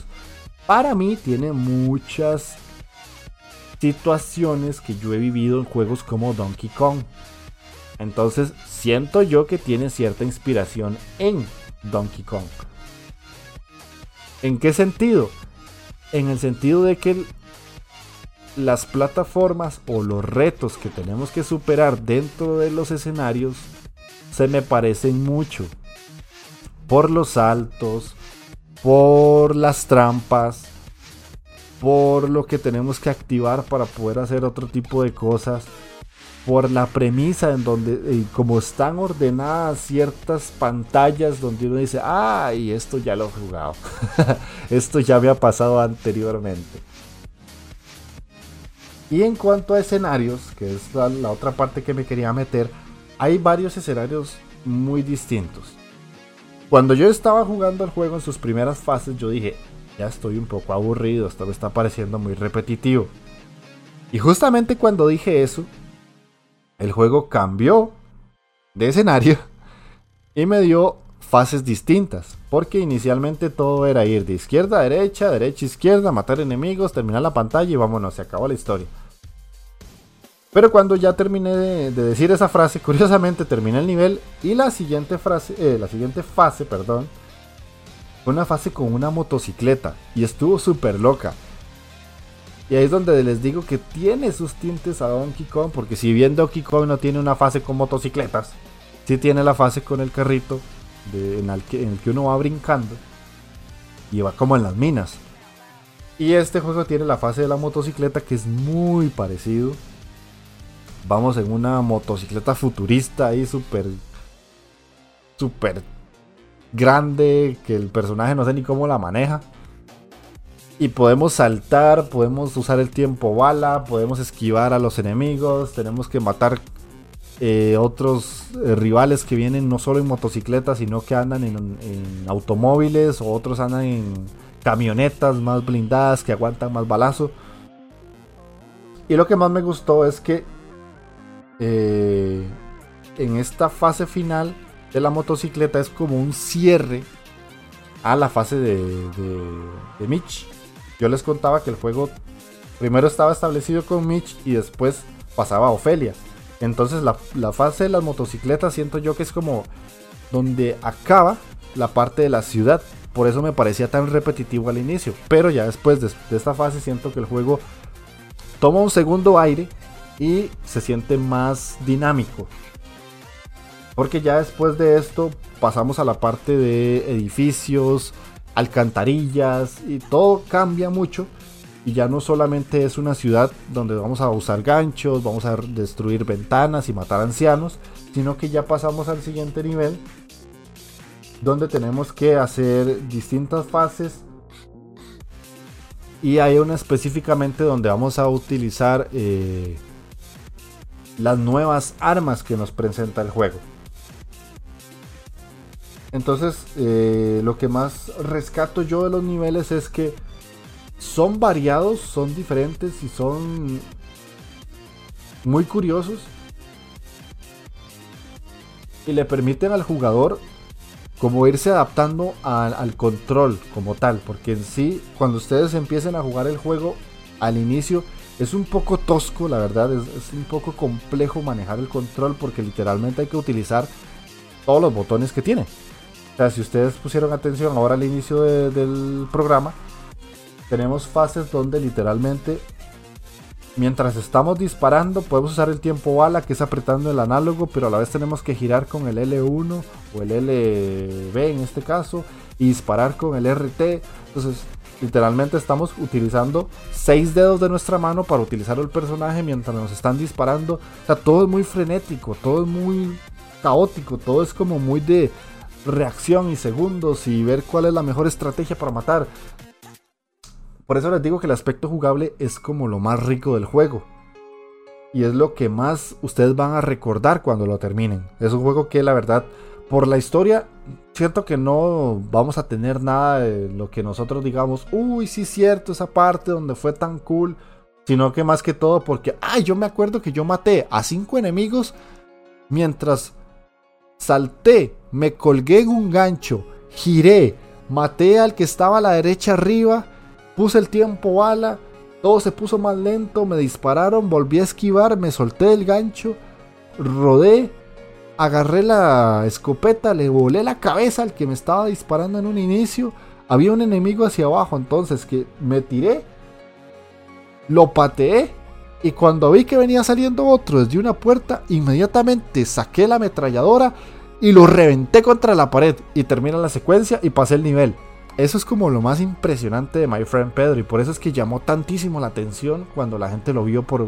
Para mí tiene muchas situaciones que yo he vivido en juegos como Donkey Kong. Entonces siento yo que tiene cierta inspiración en Donkey Kong. ¿En qué sentido? En el sentido de que las plataformas o los retos que tenemos que superar dentro de los escenarios se me parecen mucho. Por los saltos, por las trampas, por lo que tenemos que activar para poder hacer otro tipo de cosas. por la premisa en donde, eh, como están ordenadas ciertas pantallas donde uno dice, ah, y esto ya lo he jugado, esto ya me ha pasado anteriormente. Y en cuanto a escenarios, que es la, la otra parte que me quería meter, hay varios escenarios muy distintos. Cuando yo estaba jugando el juego en sus primeras fases, yo dije, ya estoy un poco aburrido, esto me está pareciendo muy repetitivo. Y justamente cuando dije eso, el juego cambió de escenario y me dio fases distintas. Porque inicialmente todo era ir de izquierda a derecha, derecha a izquierda, matar enemigos, terminar la pantalla y vámonos, se acabó la historia. Pero cuando ya terminé de, decir esa frase, curiosamente terminé el nivel y la siguiente frase, eh, la siguiente fase, perdón, una fase con una motocicleta y estuvo súper loca. Y ahí es donde les digo que tiene sus tintes a Donkey Kong, porque si bien Donkey Kong no tiene una fase con motocicletas, sí tiene la fase con el carrito en, el que, uno va brincando y va como en las minas. Y este juego tiene la fase de la motocicleta que es muy parecido. Vamos en una motocicleta futurista ahí súper... Súper grande que el personaje no sé ni cómo la maneja. Y podemos saltar, podemos usar el tiempo bala, podemos esquivar a los enemigos, tenemos que matar eh, otros eh, rivales que vienen no solo en motocicletas, sino que andan en, automóviles o otros andan en camionetas más blindadas que aguantan más balazo. Y lo que más me gustó es que eh, en esta fase final de la motocicleta es como un cierre a la fase de, de, Mitch. Yo les contaba que el juego primero estaba establecido con Mitch y después pasaba a Ofelia. Entonces la, fase de las motocicletas siento yo que es como donde acaba la parte de la ciudad. Por eso me parecía tan repetitivo al inicio. Pero ya después de, esta fase siento que el juego toma un segundo aire y se siente más dinámico. Porque ya después de esto pasamos a la parte de edificios, alcantarillas y todo cambia mucho. Y ya no solamente es una ciudad donde vamos a usar ganchos, vamos a destruir ventanas y matar ancianos, sino que ya pasamos al siguiente nivel donde tenemos que hacer distintas fases y hay una específicamente donde vamos a utilizar eh, las nuevas armas que nos presenta el juego. Entonces, eh, lo que más rescato yo de los niveles es que son variados, son diferentes y son muy curiosos. Y le permiten al jugador como irse adaptando al control como tal. Porque en sí, cuando ustedes empiecen a jugar el juego al inicio, es un poco tosco, la verdad. Es, es un poco complejo manejar el control porque literalmente hay que utilizar todos los botones que tiene. O sea, si ustedes pusieron atención ahora al inicio del programa, tenemos fases donde literalmente mientras estamos disparando podemos usar el tiempo bala que es apretando el análogo, pero a la vez tenemos que girar con el L1 o el LB en este caso y disparar con el RT. Entonces, literalmente estamos utilizando seis dedos de nuestra mano para utilizar el personaje mientras nos están disparando. O sea, todo es muy frenético, todo es muy caótico, todo es como muy de reacción y segundos y ver cuál es la mejor estrategia para matar. Por eso les digo que el aspecto jugable es como lo más rico del juego. Y es lo que más ustedes van a recordar cuando lo terminen. Es un juego que la verdad, por la historia, siento que no vamos a tener nada de lo que nosotros digamos, uy, sí es cierto, esa parte donde fue tan cool. Sino que más que todo porque, ay, yo me acuerdo que yo maté a cinco enemigos mientras salté, me colgué en un gancho, giré, maté al que estaba a la derecha arriba, puse el tiempo bala, todo se puso más lento, me dispararon, volví a esquivar, me solté del gancho, rodé, agarré la escopeta, le volé la cabeza al que me estaba disparando en un inicio. Había un enemigo hacia abajo, entonces que me tiré, lo pateé y cuando vi que venía saliendo otro desde una puerta, inmediatamente saqué la ametralladora y lo reventé contra la pared. Y termina la secuencia y pasé el nivel. Eso es como lo más impresionante de My Friend Pedro. Y por eso es que llamó tantísimo la atención cuando la gente lo vio por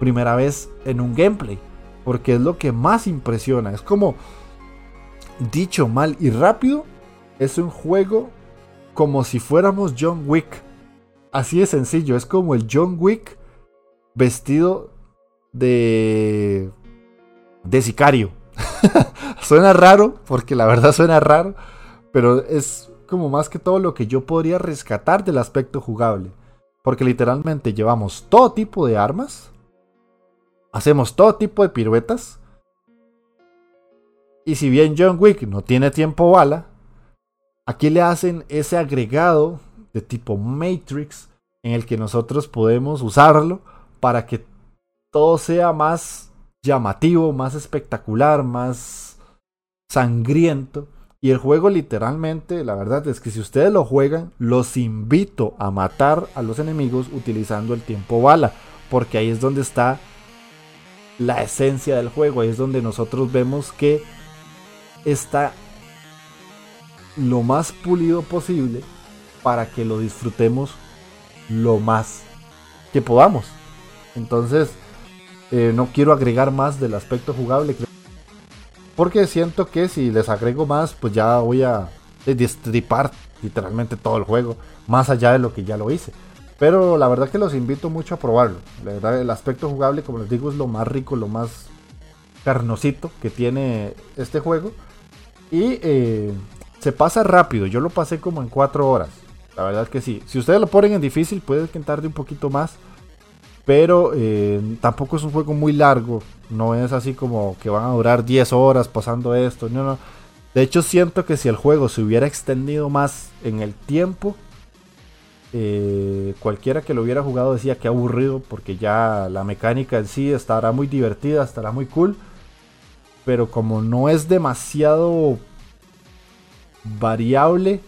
primera vez en un gameplay. Porque es lo que más impresiona. Es como, dicho mal y rápido, es un juego como si fuéramos John Wick. Así de sencillo, es como el John Wick vestido de de sicario. suena raro, porque la verdad suena raro, pero es como más que todo lo que yo podría rescatar del aspecto jugable. Porque literalmente llevamos todo tipo de armas, hacemos todo tipo de piruetas, y si bien John Wick no tiene tiempo bala, aquí le hacen ese agregado de tipo Matrix en el que nosotros podemos usarlo para que todo sea más llamativo, más espectacular, más sangriento. Y el juego literalmente, la verdad es que si ustedes lo juegan, los invito a matar a los enemigos utilizando el tiempo bala. Porque ahí es donde está la esencia del juego. Ahí es donde nosotros vemos que está lo más pulido posible para que lo disfrutemos lo más que podamos. Entonces, eh, no quiero agregar más del aspecto jugable. Porque siento que si les agrego más, pues ya voy a destripar literalmente todo el juego. Más allá de lo que ya lo hice. Pero la verdad que los invito mucho a probarlo. La verdad, el aspecto jugable, como les digo, es lo más rico, lo más carnosito que tiene este juego. Y eh, se pasa rápido. Yo lo pasé como en 4 horas. La verdad que sí. Si ustedes lo ponen en difícil, puede que tarde un poquito más. Pero eh, tampoco es un juego muy largo. No es así como que van a durar 10 horas pasando esto. No, no. De hecho, siento que si el juego se hubiera extendido más en el tiempo, eh, cualquiera que lo hubiera jugado decía que aburrido, porque ya la mecánica en sí estará muy divertida, estará muy cool. Pero como no es demasiado variable,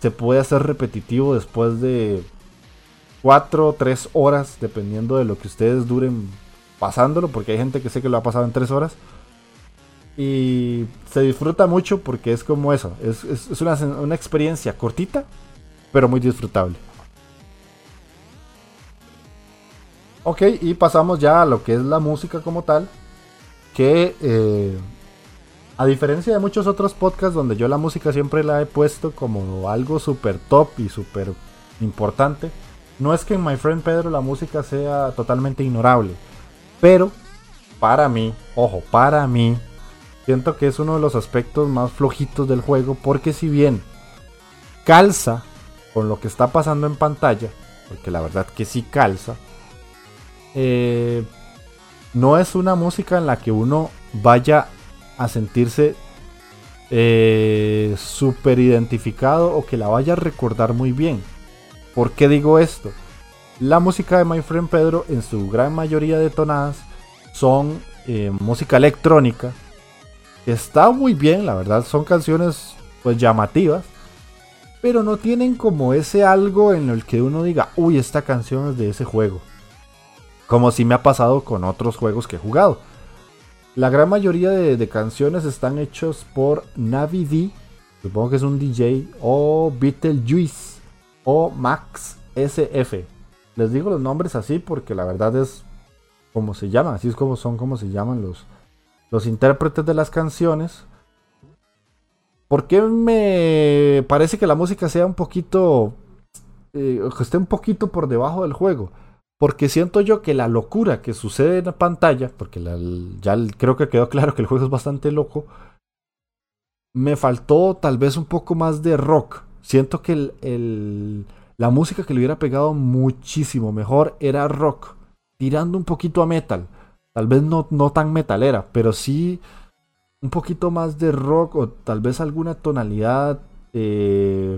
se puede hacer repetitivo después de 4 o 3 horas, dependiendo de lo que ustedes duren pasándolo, porque hay gente que sé que lo ha pasado en 3 horas. Y se disfruta mucho porque es como eso, es, una, una experiencia cortita, pero muy disfrutable. Ok, y pasamos ya a lo que es la música como tal. Que eh, a diferencia de muchos otros podcasts donde yo la música siempre la he puesto como algo súper top y súper importante. No es que en My Friend Pedro la música sea totalmente ignorable, pero para mí, ojo, para mí, siento que es uno de los aspectos más flojitos del juego porque si bien calza con lo que está pasando en pantalla, porque la verdad que sí calza, eh, no es una música en la que uno vaya a sentirse eh, súper identificado o que la vaya a recordar muy bien. ¿Por qué digo esto? La música de My Friend Pedro, en su gran mayoría de tonadas, son eh, música electrónica. Está muy bien, la verdad, son canciones pues llamativas. Pero no tienen como ese algo en el que uno diga, uy, esta canción es de ese juego. Como si me ha pasado con otros juegos que he jugado. La gran mayoría de, canciones están hechos por Navi D, supongo que es un DJ, o Beetlejuice o Max SF. Les digo los nombres así porque la verdad es como se llaman, así es como son como se llaman los, los intérpretes de las canciones. ¿Por qué me parece que la música sea un poquito, eh, que esté un poquito por debajo del juego? Porque siento yo que la locura que sucede en la pantalla, porque ya creo que quedó claro que el juego es bastante loco, me faltó tal vez un poco más de rock. Siento que el, la música que le hubiera pegado muchísimo mejor era rock, tirando un poquito a metal. Tal vez no, no tan metalera, pero sí un poquito más de rock o tal vez alguna tonalidad eh,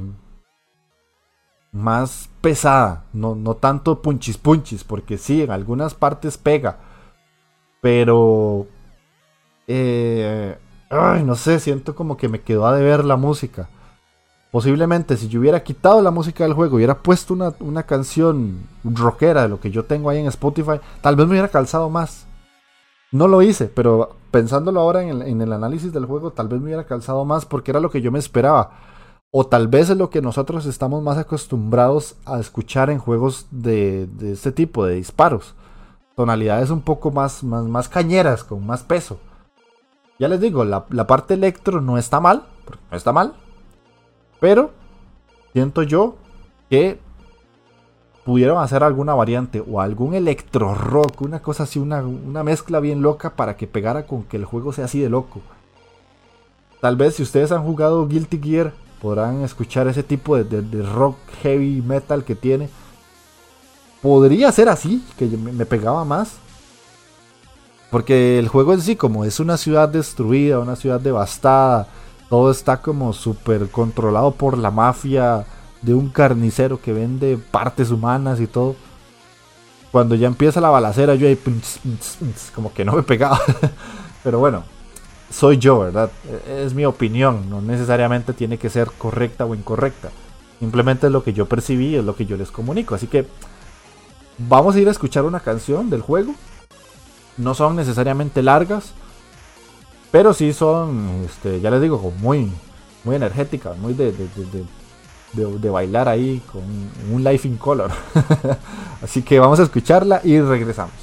más pesada. No, no tanto punchis punchis, porque sí, en algunas partes pega. Pero... Eh, ay, no sé, siento como que me quedó a deber la música. Posiblemente si yo hubiera quitado la música del juego, hubiera puesto una, canción rockera de lo que yo tengo ahí en Spotify, tal vez me hubiera calzado más. No lo hice, pero pensándolo ahora en el, análisis del juego, tal vez me hubiera calzado más porque era lo que yo me esperaba. O tal vez es lo que nosotros estamos más acostumbrados a escuchar en juegos de, de este tipo, de disparos. tonalidades un poco más, más, más cañeras, con más peso. Ya les digo, la, la parte electro no está mal, no está mal, pero siento yo que pudieron hacer alguna variante o algún electro rock, una cosa así, una, mezcla bien loca para que pegara con que el juego sea así de loco. Tal vez si ustedes han jugado Guilty Gear podrán escuchar ese tipo de, rock heavy metal que tiene. Podría ser así, que me, pegaba más. Porque el juego en sí, como es una ciudad destruida, una ciudad devastada, todo está como súper controlado por la mafia de un carnicero que vende partes humanas y todo. Cuando ya empieza la balacera, yo ahí como que no me pegaba. Pero bueno, soy yo, ¿verdad? E-, es mi opinión, no necesariamente tiene que ser correcta o incorrecta. Simplemente es lo que yo percibí, es lo que yo les comunico. Así que vamos a ir a escuchar una canción del juego. No son necesariamente largas, pero sí son, este, ya les digo, muy, muy energéticas, muy de, de, bailar ahí con un Life in Color. Así que vamos a escucharla y regresamos.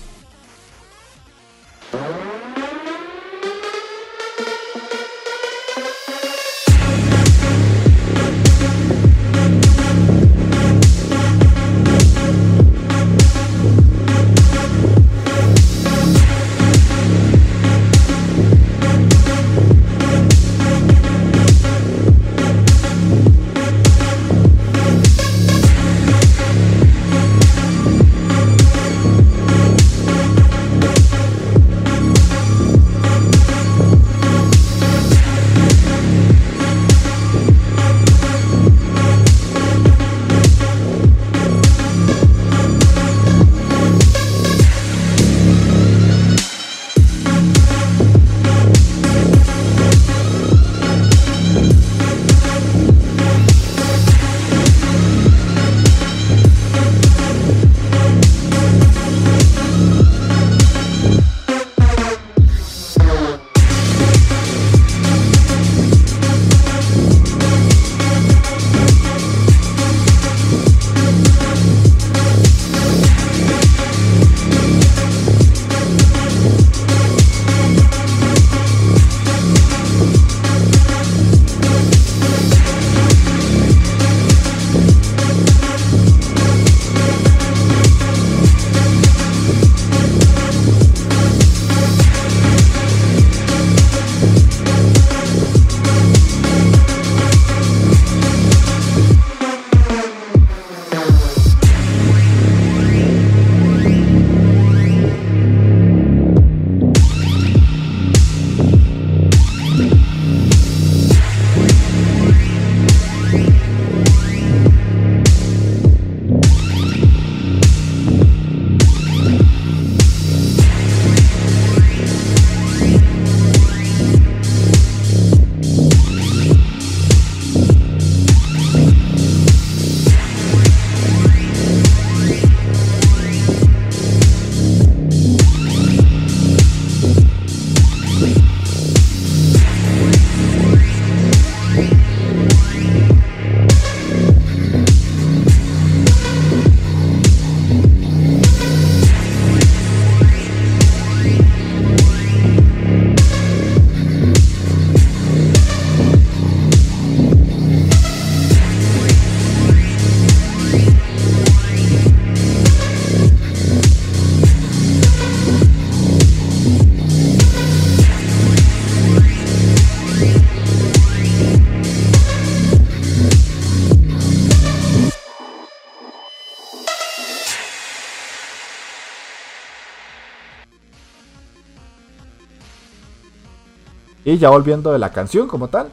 Y ya volviendo de la canción como tal,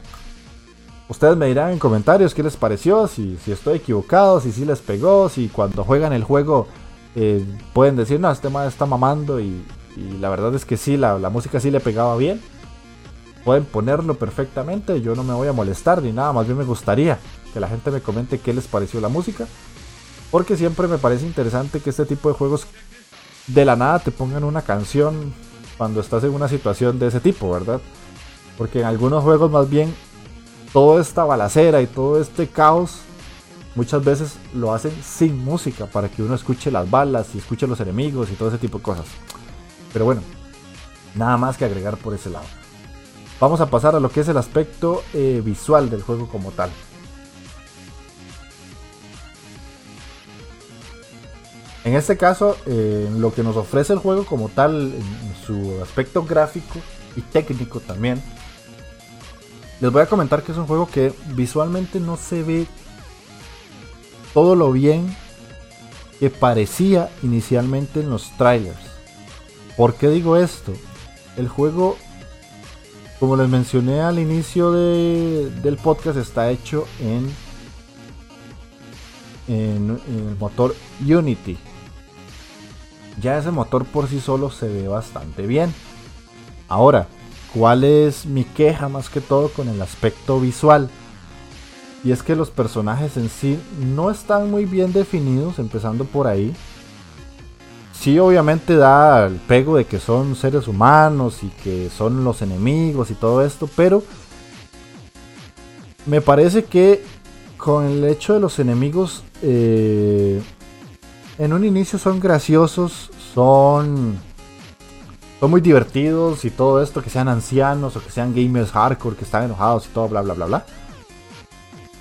ustedes me dirán en comentarios qué les pareció, si, si estoy equivocado, si sí les pegó, si cuando juegan el juego eh, pueden decir, no, este man está mamando y, la verdad es que sí, la, música sí le pegaba bien. Pueden ponerlo perfectamente, yo no me voy a molestar ni nada, más bien me gustaría que la gente me comente qué les pareció la música. Porque siempre me parece interesante que este tipo de juegos de la nada te pongan una canción cuando estás en una situación de ese tipo, ¿verdad? Porque en algunos juegos más bien toda esta balacera y todo este caos muchas veces lo hacen sin música para que uno escuche las balas y escuche los enemigos y todo ese tipo de cosas. Pero bueno, nada más que agregar por ese lado. Vamos a pasar a lo que es el aspecto eh, visual del juego como tal. En este caso, eh, lo que nos ofrece el juego como tal, en su aspecto gráfico y técnico también, les voy a comentar que es un juego que visualmente no se ve todo lo bien que parecía inicialmente en los trailers. ¿Por qué digo esto? El juego, como les mencioné al inicio del podcast, está hecho en, en el motor Unity ya ese motor por sí solo se ve bastante bien. Ahora, ¿cuál es mi queja más que todo con el aspecto visual? Y es que los personajes en sí no están muy bien definidos, empezando por ahí. Sí, obviamente da el pego de que son seres humanos y que son los enemigos y todo esto, pero me parece que con el hecho de los enemigos eh, en un inicio son graciosos, son, son muy divertidos y todo esto, que sean ancianos o que sean gamers hardcore, que están enojados y todo, bla, bla, bla, bla.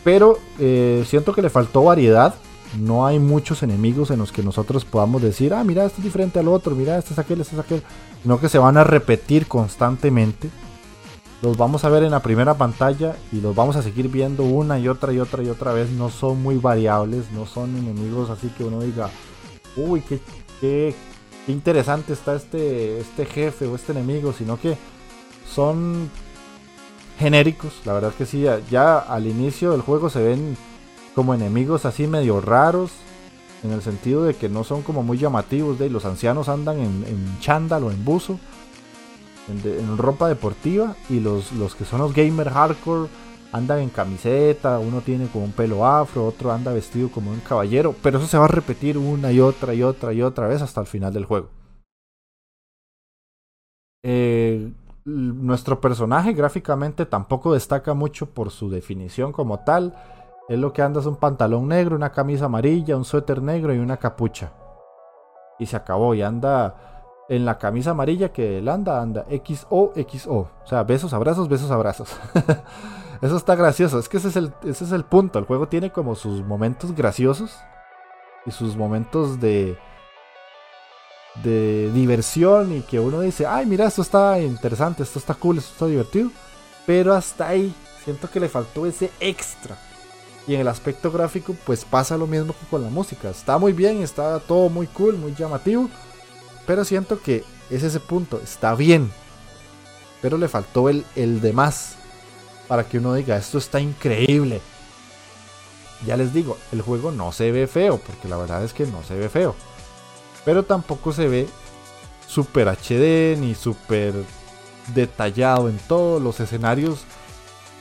Pero eh, siento que le faltó variedad. No hay muchos enemigos en los que nosotros podamos decir, ah, mira, este es diferente al otro, mira, este es aquel, este es aquel. Sino que se van a repetir constantemente. Los vamos a ver en la primera pantalla y los vamos a seguir viendo una y otra y otra y otra vez. No son muy variables, no son enemigos así que uno diga, uy, qué, qué, interesante está este, este jefe o este enemigo, sino que son genéricos. La verdad que sí, ya al inicio del juego se ven como enemigos así medio raros. En el sentido de que no son como muy llamativos. De, los ancianos andan en, en chándal o en buzo en, ropa deportiva y los, los que son los gamer hardcore andan en camiseta, uno tiene como un pelo afro, otro anda vestido como un caballero, pero eso se va a repetir una y otra y otra y otra vez hasta el final del juego. Eh, nuestro personaje gráficamente tampoco destaca mucho por su definición como tal. Es lo que anda es un pantalón negro, una camisa amarilla, un suéter negro y una capucha. Y se acabó, y anda en la camisa amarilla que él anda, anda XO, XO. O sea, besos, abrazos, besos, abrazos. Eso está gracioso. Es que ese es, el, ese es el punto. El juego tiene como sus momentos graciosos y sus momentos de, de diversión y que uno dice, ay, mira, esto está interesante, esto está cool, esto está divertido. Pero hasta ahí siento que le faltó ese extra. Y en el aspecto gráfico, pues pasa lo mismo que con la música. Está muy bien, está todo muy cool, muy llamativo pero siento que es ese punto, está bien. Pero le faltó el, el. Para que uno diga, esto está increíble. Ya les digo, el juego no se ve feo, porque la verdad es que no se ve feo. Pero tampoco se ve super HD ni super detallado en todos los escenarios.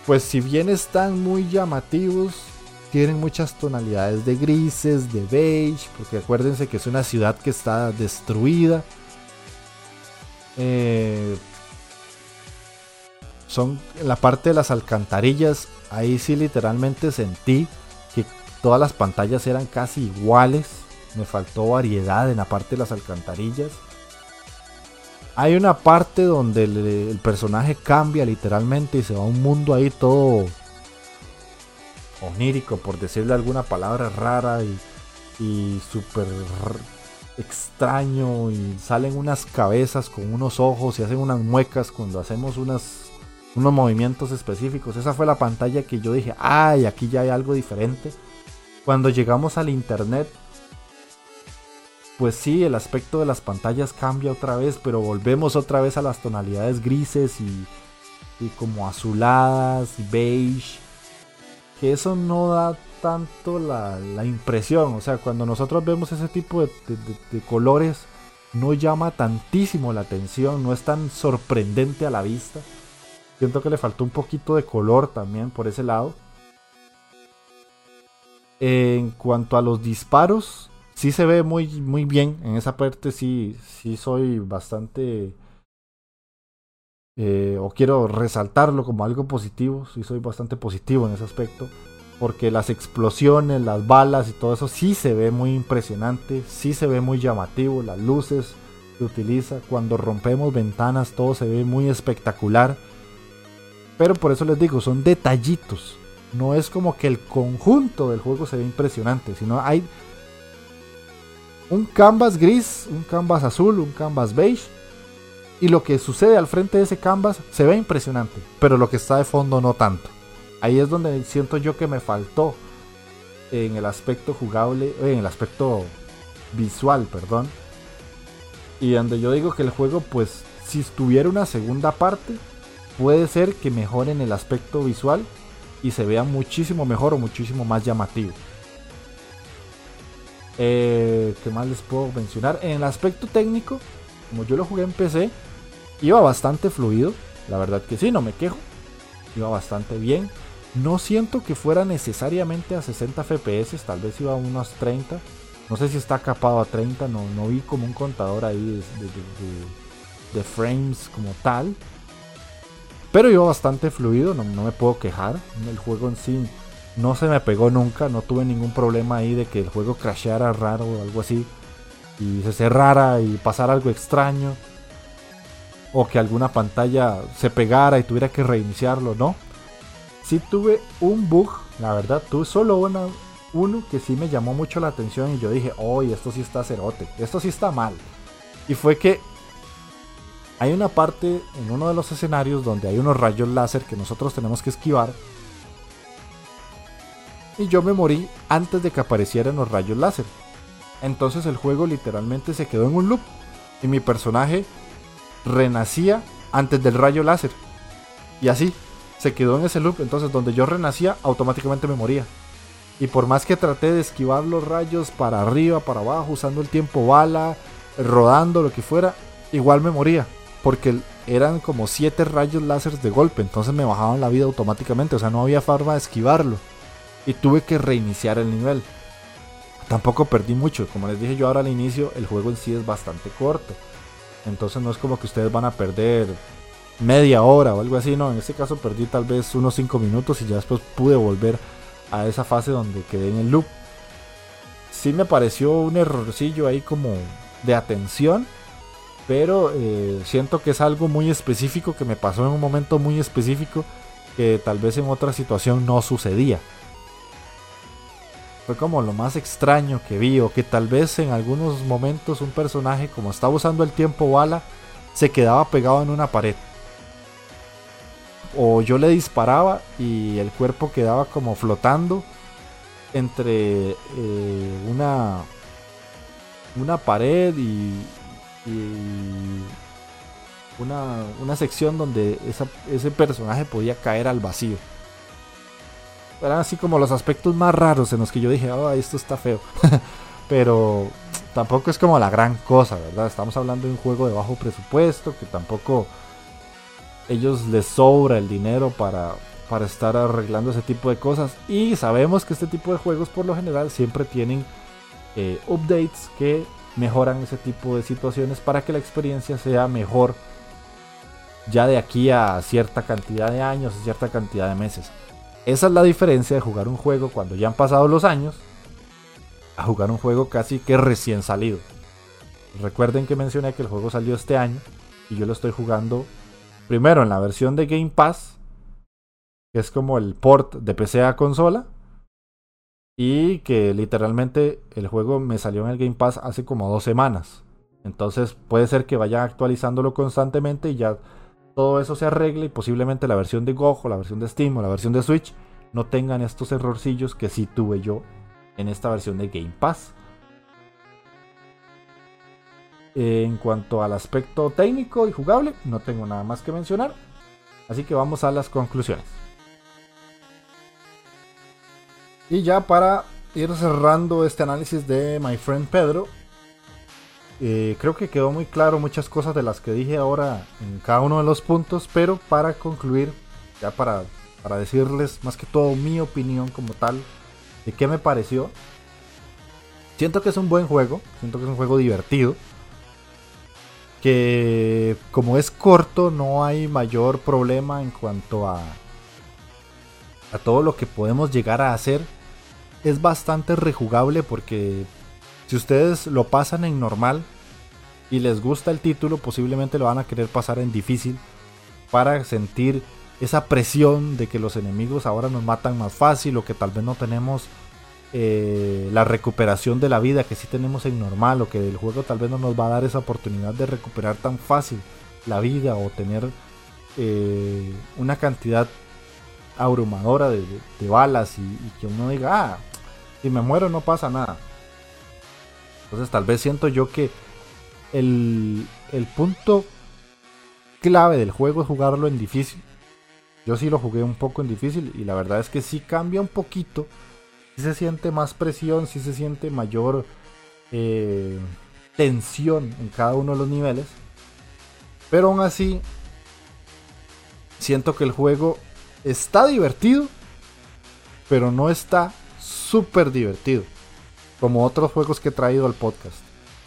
Pues si bien están muy llamativos, tienen muchas tonalidades de grises, de beige, porque acuérdense que es una ciudad que está destruida. Eh, son la parte de las alcantarillas, ahí sí literalmente sentí que todas las pantallas eran casi iguales. Me faltó variedad en la parte de las alcantarillas. Hay una parte donde el personaje cambia literalmente y se va a un mundo ahí todo onírico, por decirle alguna palabra rara y, y súper extraño y salen unas cabezas con unos ojos y hacen unas muecas cuando hacemos unas, unos movimientos específicos. Esa fue la pantalla que yo dije, ay, aquí ya hay algo diferente. Cuando llegamos al internet, pues sí, el aspecto de las pantallas cambia otra vez, pero volvemos otra vez a las tonalidades grises y, y como azuladas, beige que eso no da tanto la, impresión. O sea, cuando nosotros vemos ese tipo de, colores, no llama tantísimo la atención, no es tan sorprendente a la vista. Siento que le faltó un poquito de color también por ese lado. En cuanto a los disparos, sí se ve muy, muy bien. En esa parte sí, sí soy bastante... Eh, o quiero resaltarlo como algo positivo. Sí soy bastante positivo en ese aspecto. porque las explosiones, las balas y todo eso sí se ve muy impresionante, sí se ve muy llamativo, las luces que utiliza, cuando rompemos ventanas todo se ve muy espectacular. Pero por eso les digo, son detallitos. No es como que el conjunto del juego se ve impresionante, sino hay un canvas gris, un canvas azul, un canvas beige. Y lo que sucede al frente de ese canvas se ve impresionante, pero lo que está de fondo no tanto. Ahí es donde siento yo que me faltó en el aspecto jugable, en el aspecto visual, perdón. Y donde yo digo que el juego, pues, si tuviera una segunda parte, puede ser que mejoren el aspecto visual y se vea muchísimo mejor o muchísimo más llamativo. Eh, ¿Qué más les puedo mencionar? En el aspecto técnico, como yo lo jugué en PC, iba bastante fluido. La verdad que sí, no me quejo. Iba bastante bien. No siento que fuera necesariamente a 60 FPS, tal vez iba a unos 30. No sé si está capado a 30, no, no vi como un contador ahí de, frames como tal. Pero iba bastante fluido, no, me puedo quejar. El juego en sí no se me pegó nunca, no tuve ningún problema ahí de que el juego crasheara raro o algo así. Y se cerrara y pasara algo extraño. O que alguna pantalla se pegara y tuviera que reiniciarlo, no sí tuve un bug, la verdad, tuve solo una, uno que sí me llamó mucho la atención y yo dije, oye, esto sí está cerote, esto sí está mal. Y fue que hay una parte en uno de los escenarios donde hay unos rayos láser que nosotros tenemos que esquivar. Y yo me morí antes de que aparecieran los rayos láser. Entonces el juego literalmente se quedó en un loop. Y mi personaje renacía antes del rayo láser. Y así, se quedó en ese loop. Entonces, donde yo renacía, automáticamente me moría. Y por más que traté de esquivar los rayos para arriba, para abajo, usando el tiempo bala, rodando, lo que fuera, igual me moría. Porque eran como 7 rayos láser de golpe. Entonces me bajaban la vida automáticamente. O sea, no había forma de esquivarlo. Y tuve que reiniciar el nivel. Tampoco perdí mucho. Como les dije yo ahora al inicio, el juego en sí es bastante corto. Entonces no es como que ustedes van a perder media hora o algo así, no, en este caso perdí tal vez unos 5 minutos y ya después pude volver a esa fase donde quedé en el loop. Sí me pareció un errorcillo ahí como de atención, pero eh, siento que es algo muy específico que me pasó en un momento muy específico que tal vez en otra situación no sucedía. Fue como lo más extraño que vi o que tal vez en algunos momentos un personaje como estaba usando el tiempo bala se quedaba pegado en una pared o yo le disparaba y el cuerpo quedaba como flotando entre eh, una una pared y, una, sección donde ese personaje podía caer al vacío. Eran así como los aspectos más raros en los que yo dije, oh, esto está feo. Pero tampoco es como la gran cosa, ¿verdad? Estamos hablando de un juego de bajo presupuesto que tampoco ellos les sobra el dinero para, para estar arreglando ese tipo de cosas. Y sabemos que este tipo de juegos por lo general siempre tienen eh, updates que mejoran ese tipo de situaciones para que la experiencia sea mejor ya de aquí a cierta cantidad de años, cierta cantidad de meses. Esa es la diferencia de jugar un juego cuando ya han pasado los años a jugar un juego casi que recién salido. Recuerden que mencioné que el juego salió este año y yo lo estoy jugando primero en la versión de Game Pass, que es como el port de PC a consola, y que literalmente el juego me salió en el Game Pass hace como dos semanas. Entonces puede ser que vaya actualizándolo constantemente y ya todo eso se arregle y posiblemente la versión de GOG o la versión de Steam o la versión de Switch no tengan estos errorcillos que sí tuve yo en esta versión de Game Pass en cuanto al aspecto técnico y jugable, no tengo nada más que mencionar. Así que vamos a las conclusiones. Y ya para ir cerrando este análisis de My Friend Pedro, eh, creo que quedó muy claro muchas cosas de las que dije ahora en cada uno de los puntos, pero para concluir, ya para, para decirles más que todo mi opinión como tal de qué me pareció. Siento que es un buen juego, siento que es un juego divertido que como es corto no hay mayor problema en cuanto a a todo lo que podemos llegar a hacer, es bastante rejugable porque si ustedes lo pasan en normal y les gusta el título, posiblemente lo van a querer pasar en difícil para sentir esa presión de que los enemigos ahora nos matan más fácil o que tal vez no tenemos eh, la recuperación de la vida que sí tenemos en normal o que el juego tal vez no nos va a dar esa oportunidad de recuperar tan fácil la vida o tener eh, una cantidad abrumadora de, balas y, y, que uno diga, ah, si me muero no pasa nada. Entonces tal vez siento yo que el, el punto clave del juego es jugarlo en difícil. Yo sí lo jugué un poco en difícil y la verdad es que sí cambia un poquito si se siente más presión, si se siente mayor eh, tensión en cada uno de los niveles. Pero aún así, siento que el juego está divertido, pero no está súper divertido. Como otros juegos que he traído al podcast,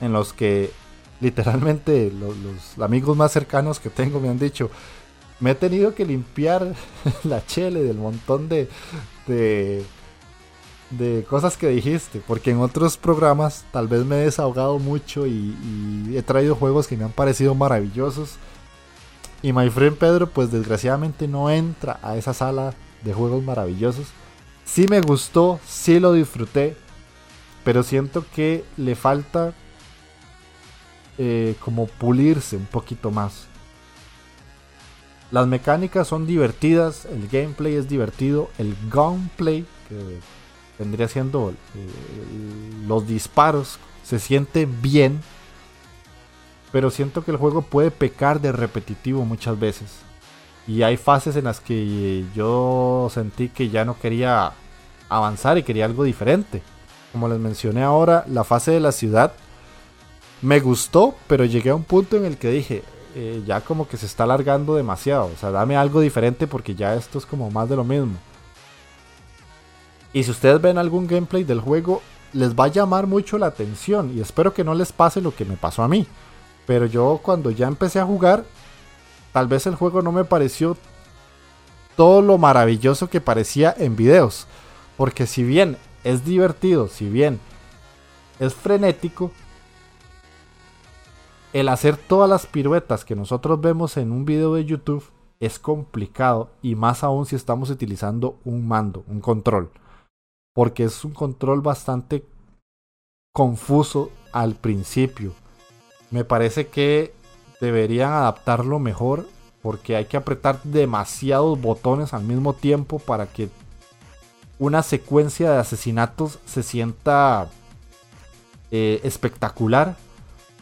en los que literalmente los, amigos más cercanos que tengo me han dicho, me he tenido que limpiar la chele del montón de, de cosas que dijiste, porque en otros programas tal vez me he desahogado mucho y, he traído juegos que me han parecido maravillosos. Y My Friend Pedro, pues desgraciadamente no entra a esa sala de juegos maravillosos. Sí me gustó, sí lo disfruté, pero siento que le falta eh, como pulirse un poquito más. Las mecánicas son divertidas, el gameplay es divertido, el gunplay, que vendría siendo eh, los disparos, se siente bien, pero siento que el juego puede pecar de repetitivo muchas veces. Y hay fases en las que yo sentí que ya no quería avanzar y quería algo diferente. Como les mencioné ahora, la fase de la ciudad me gustó, pero llegué a un punto en el que dije, eh, ya como que se está alargando demasiado. O sea, dame algo diferente porque ya esto es como más de lo mismo. Y si ustedes ven algún gameplay del juego, les va a llamar mucho la atención. Y espero que no les pase lo que me pasó a mí. Pero yo cuando ya empecé a jugar, tal vez el juego no me pareció todo lo maravilloso que parecía en videos. Porque si bien es divertido, si bien es frenético, el hacer todas las piruetas que nosotros vemos en un video de YouTube es complicado y más aún si estamos utilizando un mando, un control porque es un control bastante confuso al principio. Me parece que deberían adaptarlo mejor porque hay que apretar demasiados botones al mismo tiempo para que una secuencia de asesinatos se sienta eh, espectacular.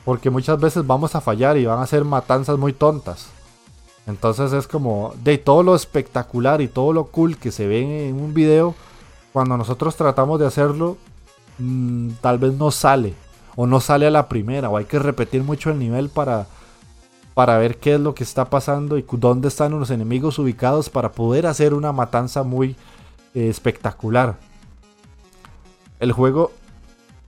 Porque muchas veces vamos a fallar y van a ser matanzas muy tontas. Entonces es como de todo lo espectacular y todo lo cool que se ve en un video cuando nosotros tratamos de hacerlo, mm, tal vez no sale. O no sale a la primera. O hay que repetir mucho el nivel para, para ver qué es lo que está pasando y dónde están los enemigos ubicados para poder hacer una matanza muy eh, espectacular. El juego,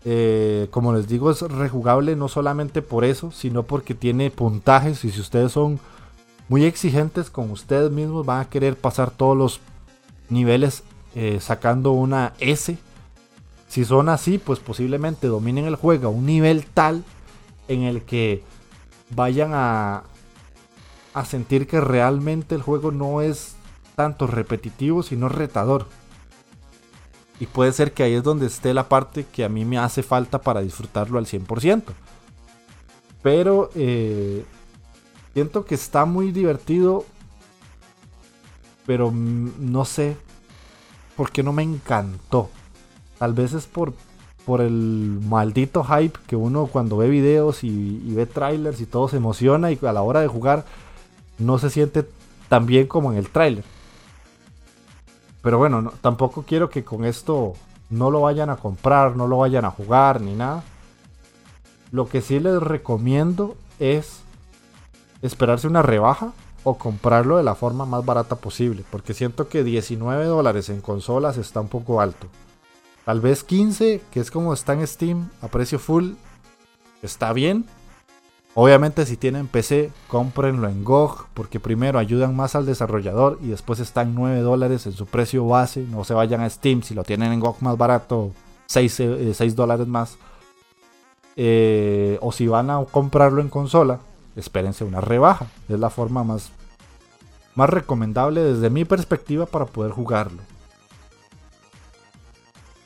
eh, como les digo, es rejugable no solamente por eso, sino porque tiene puntajes y si ustedes son muy exigentes con ustedes mismos van a querer pasar todos los niveles eh, sacando una S. Si son así, pues posiblemente dominen el juego a un nivel tal en el que vayan a, a sentir que realmente el juego no es tanto repetitivo, sino retador. Y puede ser que ahí es donde esté la parte que a mí me hace falta para disfrutarlo al 100%. Pero eh, siento que está muy divertido. Pero no sé, porque no me encantó. Tal vez es por, por el maldito hype que uno cuando ve videos y, ve trailers y todo se emociona y a la hora de jugar no se siente tan bien como en el trailer. Pero bueno, tampoco quiero que con esto no lo vayan a comprar, no lo vayan a jugar ni nada. Lo que sí les recomiendo es esperarse una rebaja o comprarlo de la forma más barata posible, porque siento que 19 dólares en consolas está un poco alto. Tal vez 15, que es como está en Steam a precio full, está bien, Obviamente si tienen PC, cómprenlo en GOG porque primero ayudan más al desarrollador y después están 9 dólares en su precio base. No se vayan a Steam si lo tienen en GOG más barato, 6, eh, dólares más. Eh, o si van a comprarlo en consola, espérense una rebaja. Es la forma más, más recomendable desde mi perspectiva para poder jugarlo.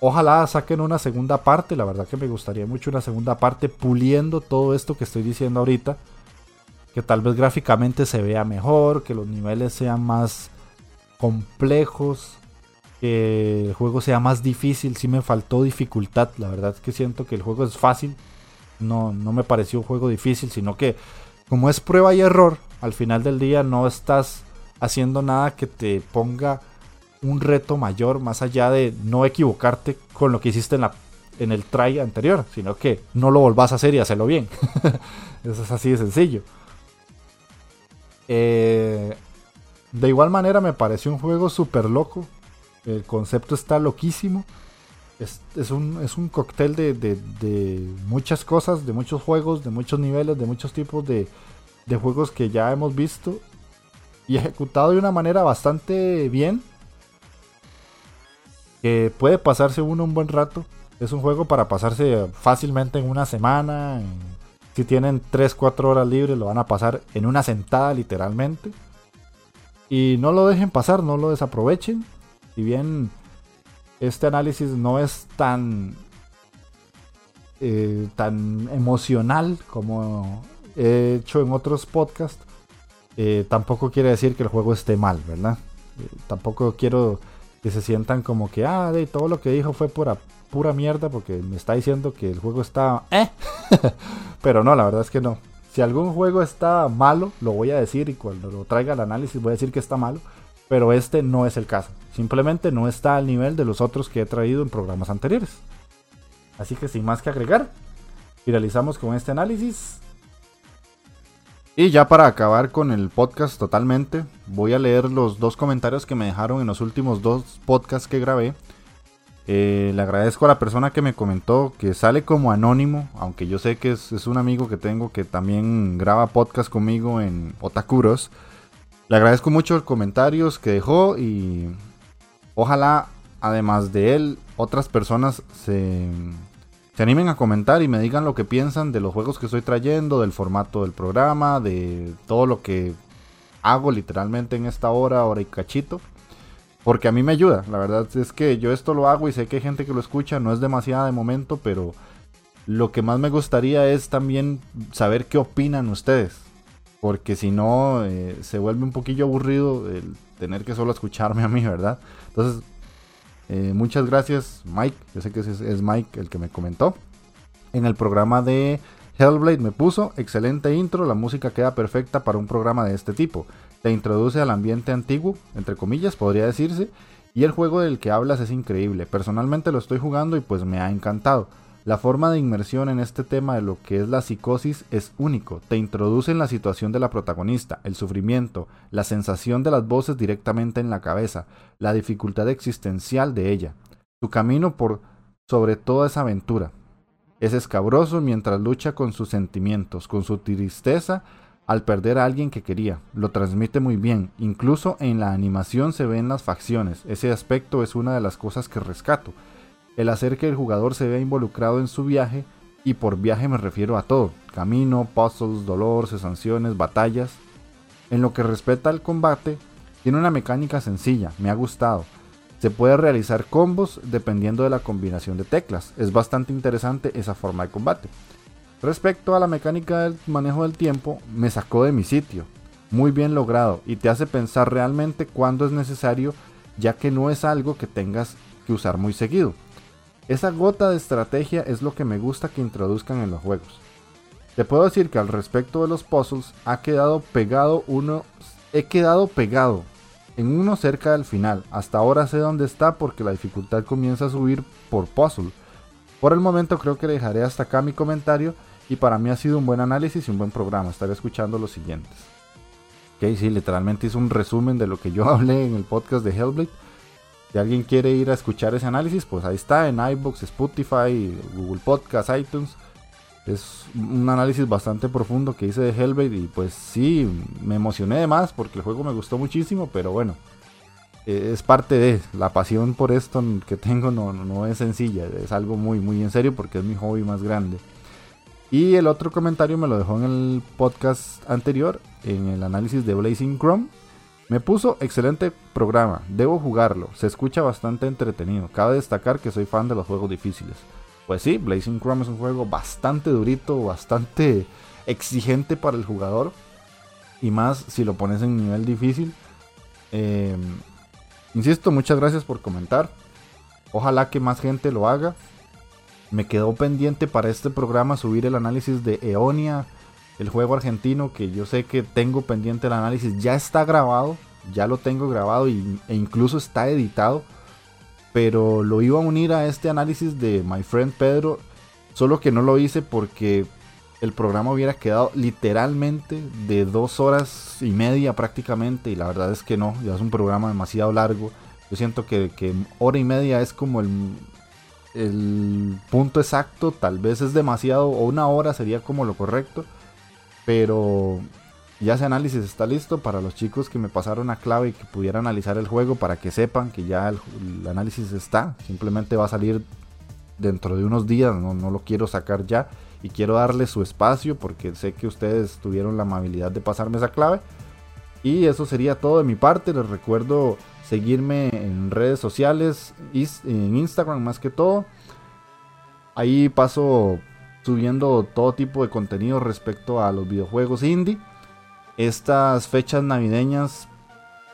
Ojalá saquen una segunda parte, la verdad que me gustaría mucho una segunda parte puliendo todo esto que estoy diciendo ahorita. Que tal vez gráficamente se vea mejor, que los niveles sean más complejos, que el juego sea más difícil. Si me faltó dificultad, la verdad es que siento que el juego es fácil. No, no me pareció un juego difícil, sino que como es prueba y error, al final del día no estás haciendo nada que te ponga un reto mayor más allá de no equivocarte con lo que hiciste en, la, en el try anterior, sino que no lo volvás a hacer y hacerlo bien. Eso es así de sencillo. Eh, de igual manera me pareció un juego súper loco. El concepto está loquísimo. Es, un, es un, cóctel de, de, muchas cosas, de muchos juegos, de muchos niveles, de muchos tipos de, de juegos que ya hemos visto. Y ejecutado de una manera bastante bien que puede pasarse uno un buen rato. Es un juego para pasarse fácilmente en una semana. si tienen 3-4 horas libres, lo van a pasar en una sentada literalmente. Y no lo dejen pasar, no lo desaprovechen. Si bien este análisis no es tan, eh, tan emocional como he hecho en otros podcasts, eh, tampoco quiere decir que el juego esté mal, ¿verdad? Eh, tampoco quiero que se sientan como que, ah, de todo lo que dijo fue pura, pura mierda porque me está diciendo que el juego está, eh. Pero no, la verdad es que no. Si algún juego está malo, lo voy a decir y cuando lo traiga al análisis voy a decir que está malo. Pero este no es el caso. Simplemente no está al nivel de los otros que he traído en programas anteriores. Así que sin más que agregar, finalizamos con este análisis. Y ya para acabar con el podcast totalmente, voy a leer los dos comentarios que me dejaron en los últimos dos podcasts que grabé. Eh, le agradezco a la persona que me comentó que sale como anónimo, aunque yo sé que es, un amigo que tengo que también graba podcast conmigo en Otakuros. Le agradezco mucho los comentarios que dejó y ojalá, además de él, otras personas se, se animen a comentar y me digan lo que piensan de los juegos que estoy trayendo, del formato del programa, de todo lo que hago literalmente en esta hora, hora y cachito. Porque a mí me ayuda, la verdad es que yo esto lo hago y sé que hay gente que lo escucha, no es demasiado de momento, pero lo que más me gustaría es también saber qué opinan ustedes. Porque si no, eh, se vuelve un poquillo aburrido el tener que solo escucharme a mí, ¿verdad? Entonces, eh, muchas gracias, Mike. Yo sé que es, Mike el que me comentó. En el programa de Hellblade me puso, excelente intro, la música queda perfecta para un programa de este tipo. Te introduce al ambiente antiguo, entre comillas, podría decirse, y el juego del que hablas es increíble. Personalmente lo estoy jugando y pues me ha encantado. La forma de inmersión en este tema de lo que es la psicosis es único. Te introduce en la situación de la protagonista, el sufrimiento, la sensación de las voces directamente en la cabeza, la dificultad existencial de ella, su camino por sobre toda esa aventura. Es escabroso mientras lucha con sus sentimientos, con su tristeza al perder a alguien que quería. Lo transmite muy bien, incluso en la animación se ven las facciones. Ese aspecto es una de las cosas que rescato el hacer que el jugador se vea involucrado en su viaje, y por viaje me refiero a todo, camino, puzzles, dolor, sanciones, batallas. En lo que respecta al combate, tiene una mecánica sencilla, me ha gustado. Se puede realizar combos dependiendo de la combinación de teclas, es bastante interesante esa forma de combate. Respecto a la mecánica del manejo del tiempo, me sacó de mi sitio, muy bien logrado y te hace pensar realmente cuándo es necesario, ya que no es algo que tengas que usar muy seguido. Esa gota de estrategia es lo que me gusta que introduzcan en los juegos. Te puedo decir que al respecto de los puzzles ha quedado pegado uno, he quedado pegado en uno cerca del final. Hasta ahora sé dónde está porque la dificultad comienza a subir por puzzle. Por el momento creo que dejaré hasta acá mi comentario y para mí ha sido un buen análisis y un buen programa. Estaré escuchando los siguientes. Ok, sí, literalmente hice un resumen de lo que yo hablé en el podcast de Hellblade. Si alguien quiere ir a escuchar ese análisis, pues ahí está en iBox, Spotify, Google Podcast, iTunes. es un análisis bastante profundo que hice de Hellblade y pues sí, me emocioné de más porque el juego me gustó muchísimo, pero bueno, eh, es parte de la pasión por esto que tengo no, no es sencilla, es algo muy muy en serio porque es mi hobby más grande. Y el otro comentario me lo dejó en el podcast anterior, en el análisis de Blazing Chrome. Me puso excelente programa, debo jugarlo, se escucha bastante entretenido. Cabe destacar que soy fan de los juegos difíciles. Pues sí, Blazing Chrome es un juego bastante durito, bastante exigente para el jugador. Y más si lo pones en nivel difícil. Em, insisto, muchas gracias por comentar. Ojalá que más gente lo haga. Me quedó pendiente para este programa subir el análisis de Eonia, el juego argentino, que yo sé que tengo pendiente el análisis. Ya está grabado, ya lo tengo grabado y, e incluso está editado. Pero lo iba a unir a este análisis de My Friend Pedro, solo que no lo hice porque el programa hubiera quedado literalmente de dos horas y media prácticamente. Y la verdad es que no, ya es un programa demasiado largo. Yo siento que, hora y media es como el, el punto exacto, tal vez es demasiado, o una hora sería como lo correcto, pero ya ese análisis está listo para los chicos que me pasaron a clave y que pudieran analizar el juego para que sepan que ya el, análisis está, simplemente va a salir dentro de unos días, no, no lo quiero sacar ya y quiero darle su espacio porque sé que ustedes tuvieron la amabilidad de pasarme esa clave. Y eso sería todo de mi parte. Les recuerdo seguirme en redes sociales, en Instagram más que todo. Ahí paso subiendo todo tipo de contenido respecto a los videojuegos indie. Estas fechas navideñas,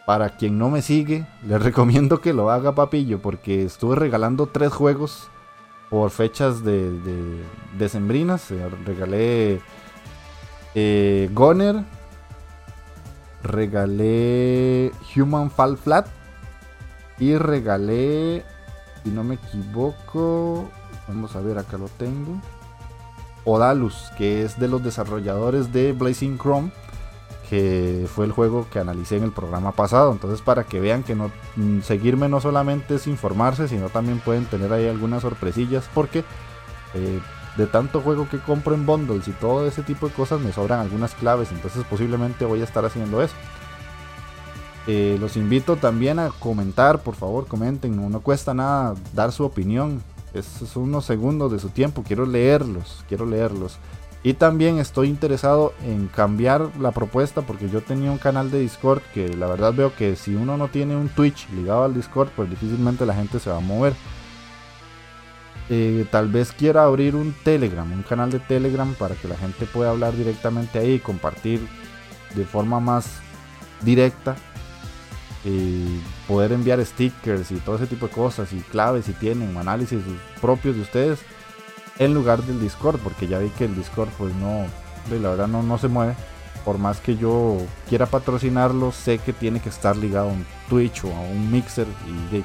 para quien no me sigue, les recomiendo que lo haga papillo porque estuve regalando tres juegos por fechas de, de decembrinas. Eh, regalé eh, Goner, regalé Human Fall Flat y regalé, si no me equivoco, vamos a ver, acá lo tengo. Odalus, que es de los desarrolladores de Blazing Chrome, que fue el juego que analicé en el programa pasado. Entonces, para que vean que no mm, seguirme no solamente es informarse, sino también pueden tener ahí algunas sorpresillas, porque eh, de tanto juego que compro en bundles y todo ese tipo de cosas me sobran algunas claves. Entonces, posiblemente voy a estar haciendo eso. Eh, los invito también a comentar, por favor, comenten, no, cuesta nada dar su opinión. Es, son unos segundos de su tiempo, quiero leerlos, quiero leerlos. Y también estoy interesado en cambiar la propuesta porque yo tenía un canal de Discord que la verdad veo que si uno no tiene un Twitch ligado al Discord, pues difícilmente la gente se va a mover. Eh, tal vez quiera abrir un Telegram, un canal de Telegram para que la gente pueda hablar directamente ahí compartir de forma más directa y poder enviar stickers y todo ese tipo de cosas y claves si tienen análisis propios de ustedes en lugar del Discord porque ya vi que el Discord pues no la verdad no, no se mueve. Por más que yo quiera patrocinarlo sé que tiene que estar ligado a un Twitch o a un Mixer y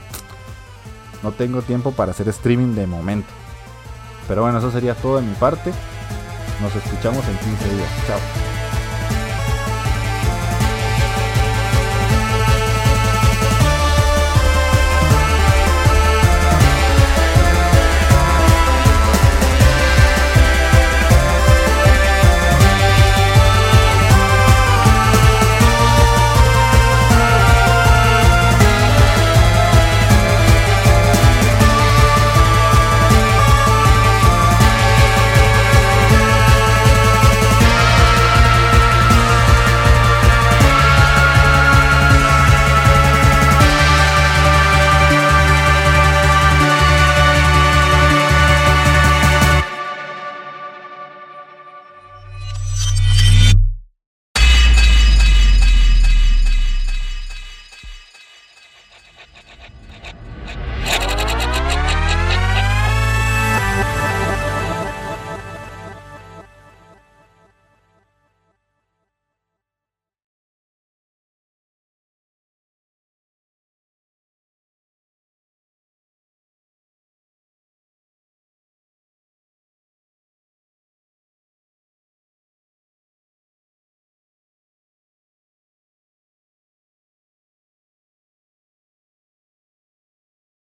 no tengo tiempo para hacer streaming de momento. Pero bueno eso sería todo de mi parte. Nos escuchamos en 15 días. Chao